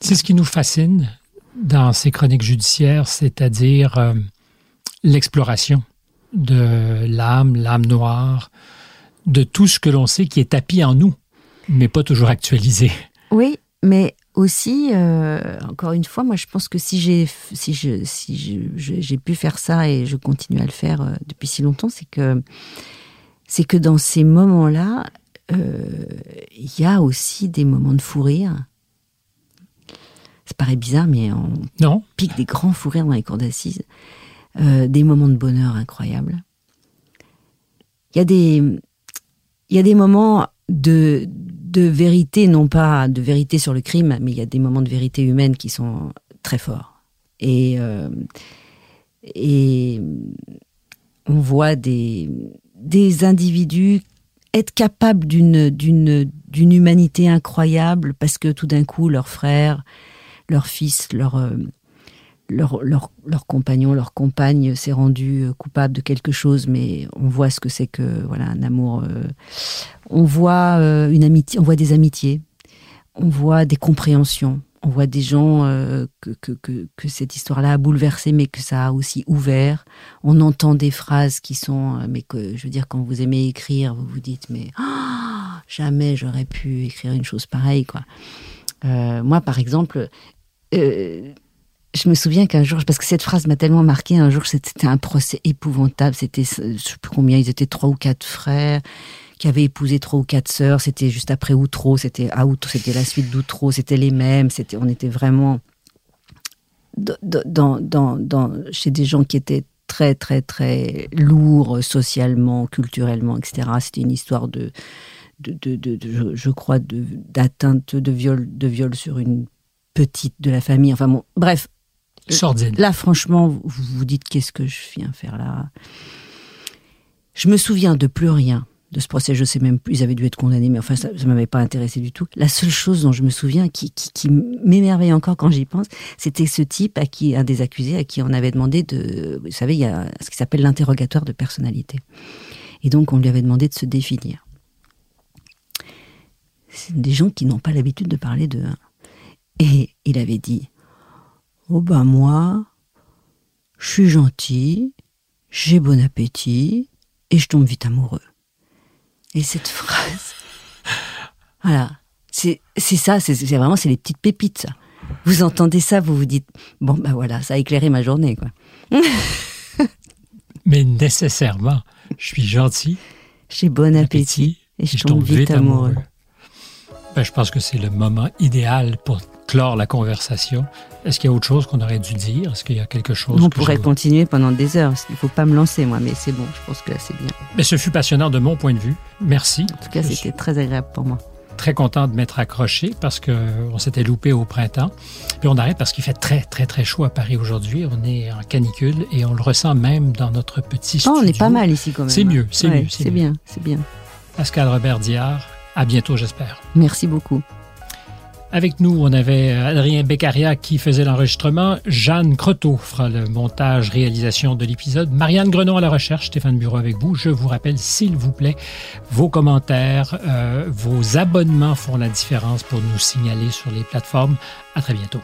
c'est ce qui nous fascine dans ces chroniques judiciaires, c'est-à-dire euh, l'exploration de l'âme, l'âme noire, de tout ce que l'on sait qui est tapis en nous, mais pas toujours actualisé. Oui, mais aussi, euh, encore une fois, moi je pense que si j'ai si pu faire ça et je continue à le faire euh, depuis si longtemps, c'est que que dans ces moments-là, il y a aussi des moments de fou rire. Ça paraît bizarre, mais on non. pique des grands fous rires dans les cours d'assises, des moments de bonheur incroyables. Il y a des il y a des moments de de vérité, non pas de vérité sur le crime, mais il y a des moments de vérité humaine qui sont très forts. Et, euh, et on voit des, des individus être capables d'une, d'une, d'une humanité incroyable parce que tout d'un coup, leur frère, leur fils, leur, euh, leur, leur, leur, compagnon, leur compagne s'est rendu euh, coupable de quelque chose, mais on voit ce que c'est que voilà un amour. Euh, on voit une amitié, on voit des amitiés, on voit des compréhensions, on voit des gens que, que, que, que, cette histoire-là a bouleversé, mais que ça a aussi ouvert. On entend des phrases qui sont, mais que je veux dire, quand vous aimez écrire, vous vous dites, mais oh, jamais j'aurais pu écrire une chose pareille, quoi. Moi, par exemple. Euh, je me souviens qu'un jour, parce que cette phrase m'a tellement marqué, un jour c'était un procès épouvantable, c'était, je sais plus combien, ils étaient trois ou quatre frères qui avaient épousé trois ou quatre sœurs, c'était juste après Outreau, c'était à c'était la suite d'Outreau, c'était les mêmes, c'était, on était vraiment dans, chez des gens qui étaient très, très, très lourds socialement, culturellement, etc. C'était une histoire de, de, de, de, je crois, d'atteinte de viol, de viol sur une petite de la famille. Enfin bon, bref, Là, franchement, vous vous dites qu'est-ce que je viens faire là? Je me souviens de plus rien de ce procès. Je sais même plus, ils avaient dû être condamnés, mais enfin, ça ne m'avait pas intéressé du tout. La seule chose dont je me souviens, qui, qui, m'émerveille encore quand j'y pense, c'était ce type à qui, un des accusés, à qui on avait demandé de, vous savez, il y a ce qui s'appelle l'interrogatoire de personnalité. Et donc, on lui avait demandé de se définir. C'est des gens qui n'ont pas l'habitude de parler de. Et il avait dit Oh ben moi, je suis gentil, j'ai bon appétit et je tombe vite amoureux. Et cette phrase, voilà, c'est ça, c'est vraiment c'est les petites pépites. Ça. Vous entendez ça, vous vous dites bon ben voilà, ça a éclairé ma journée quoi. [laughs] Mais nécessairement, je suis gentil, j'ai bon appétit, et je, tombe, vite, amoureux. Ben, je pense que c'est le moment idéal pour clore la conversation. Est-ce qu'il y a autre chose qu'on aurait dû dire? Est-ce qu'il y a quelque chose On pourrait continuer pendant des heures. Il ne faut pas me lancer, moi, mais c'est bon. Je pense que là, c'est bien. Mais ce fut passionnant de mon point de vue. Merci. En tout cas, c'était très agréable pour moi. Très content de m'être accroché parce qu'on s'était loupé au printemps. Puis on arrête parce qu'il fait très, très, très chaud à Paris aujourd'hui. On est en canicule et on le ressent même dans notre petit studio. Oh, on est pas mal ici quand même. C'est mieux, c'est mieux. C'est bien, c'est bien. Pascal Robert Diard, à bientôt, j'espère. Merci beaucoup. Avec nous, on avait Adrien Beccaria qui faisait l'enregistrement, Jeanne Croteau fera le montage, réalisation de l'épisode, Marianne Grenon à la recherche, Stéphane Bureau avec vous. Je vous rappelle, s'il vous plaît, vos commentaires, euh, vos abonnements font la différence pour nous signaler sur les plateformes. À très bientôt.